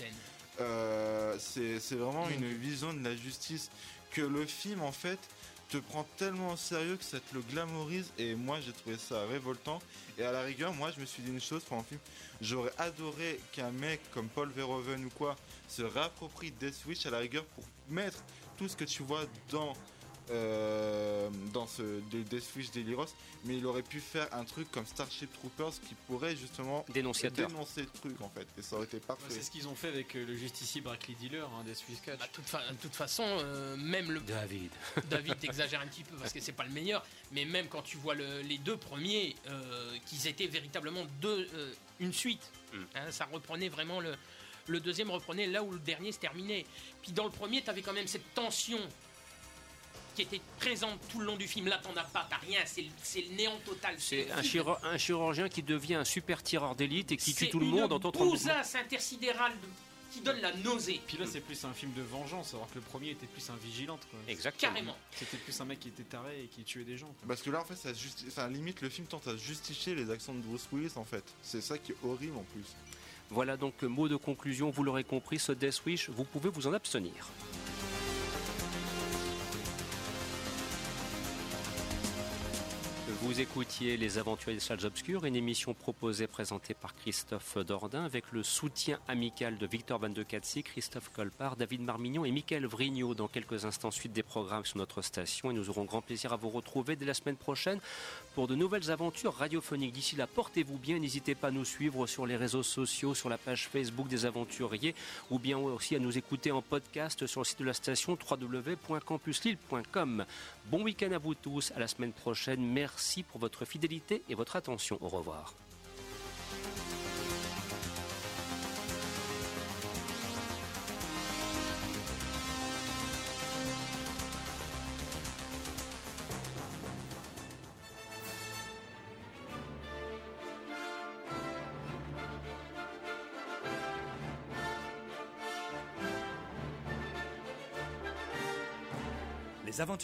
euh, c'est vraiment Mm. une vision de la justice que le film, en fait, te prend tellement au sérieux que ça te le glamorise. Et moi, j'ai trouvé ça révoltant. Et à la rigueur, moi, je me suis dit une chose pour un film. J'aurais adoré qu'un mec comme Paul Verhoeven ou quoi se réapproprie Death Switch à la rigueur pour mettre tout ce que tu vois dans euh, dans ce de Death Switch d'Eliros, mais il aurait pu faire un truc comme Starship Troopers qui pourrait justement dénoncer le truc en fait, et ça aurait été parfait. C'est ce qu'ils ont fait avec euh, le justicier Brackley Dealer hein, des Swiss Catch. De toute, fa- de toute façon, euh, même le David. David t'exagères un petit peu parce que c'est pas le meilleur, mais même quand tu vois le- les deux premiers, euh, qu'ils étaient véritablement deux, euh, une suite, Mm. hein, ça reprenait vraiment le. Le deuxième reprenait là où le dernier se terminait. Puis dans le premier, tu avais quand même cette tension qui était présente tout le long du film. Là, t'en as pas, t'as rien, c'est le- c'est le néant total. C'est un, chiro- un chirurgien qui devient un super tireur d'élite et qui tue tout le monde en de mouvement. bousasse intersidérale de- qui donne la nausée. Puis là, c'est plus un film de vengeance, alors que le premier était plus un vigilante. Quoi. Exactement. Carrément. C'était plus un mec qui était taré et qui tuait des gens. quoi. Parce que là, en fait, ça justi- limite, le film tente à justifier les actions de Bruce Willis, en fait. C'est ça qui est horrible en plus. Voilà donc euh, mot de conclusion, vous l'aurez compris, ce Death Wish, vous pouvez vous en abstenir. Vous écoutiez Les Aventuriers des Salles Obscures, une émission proposée, présentée par Christophe Dordain, avec le soutien amical de Victor Van de Katsi, Christophe Colpart, David Marmignon et Mickaël Vrignot. Dans quelques instants, suite des programmes sur notre station. Et nous aurons grand plaisir à vous retrouver dès la semaine prochaine pour de nouvelles aventures radiophoniques. D'ici là, portez-vous bien. N'hésitez pas à nous suivre sur les réseaux sociaux, sur la page Facebook des Aventuriers, ou bien aussi à nous écouter en podcast sur le site de la station www.campuslille.com. Bon week-end à vous tous. À la semaine prochaine. Merci pour votre fidélité et votre attention. Au revoir.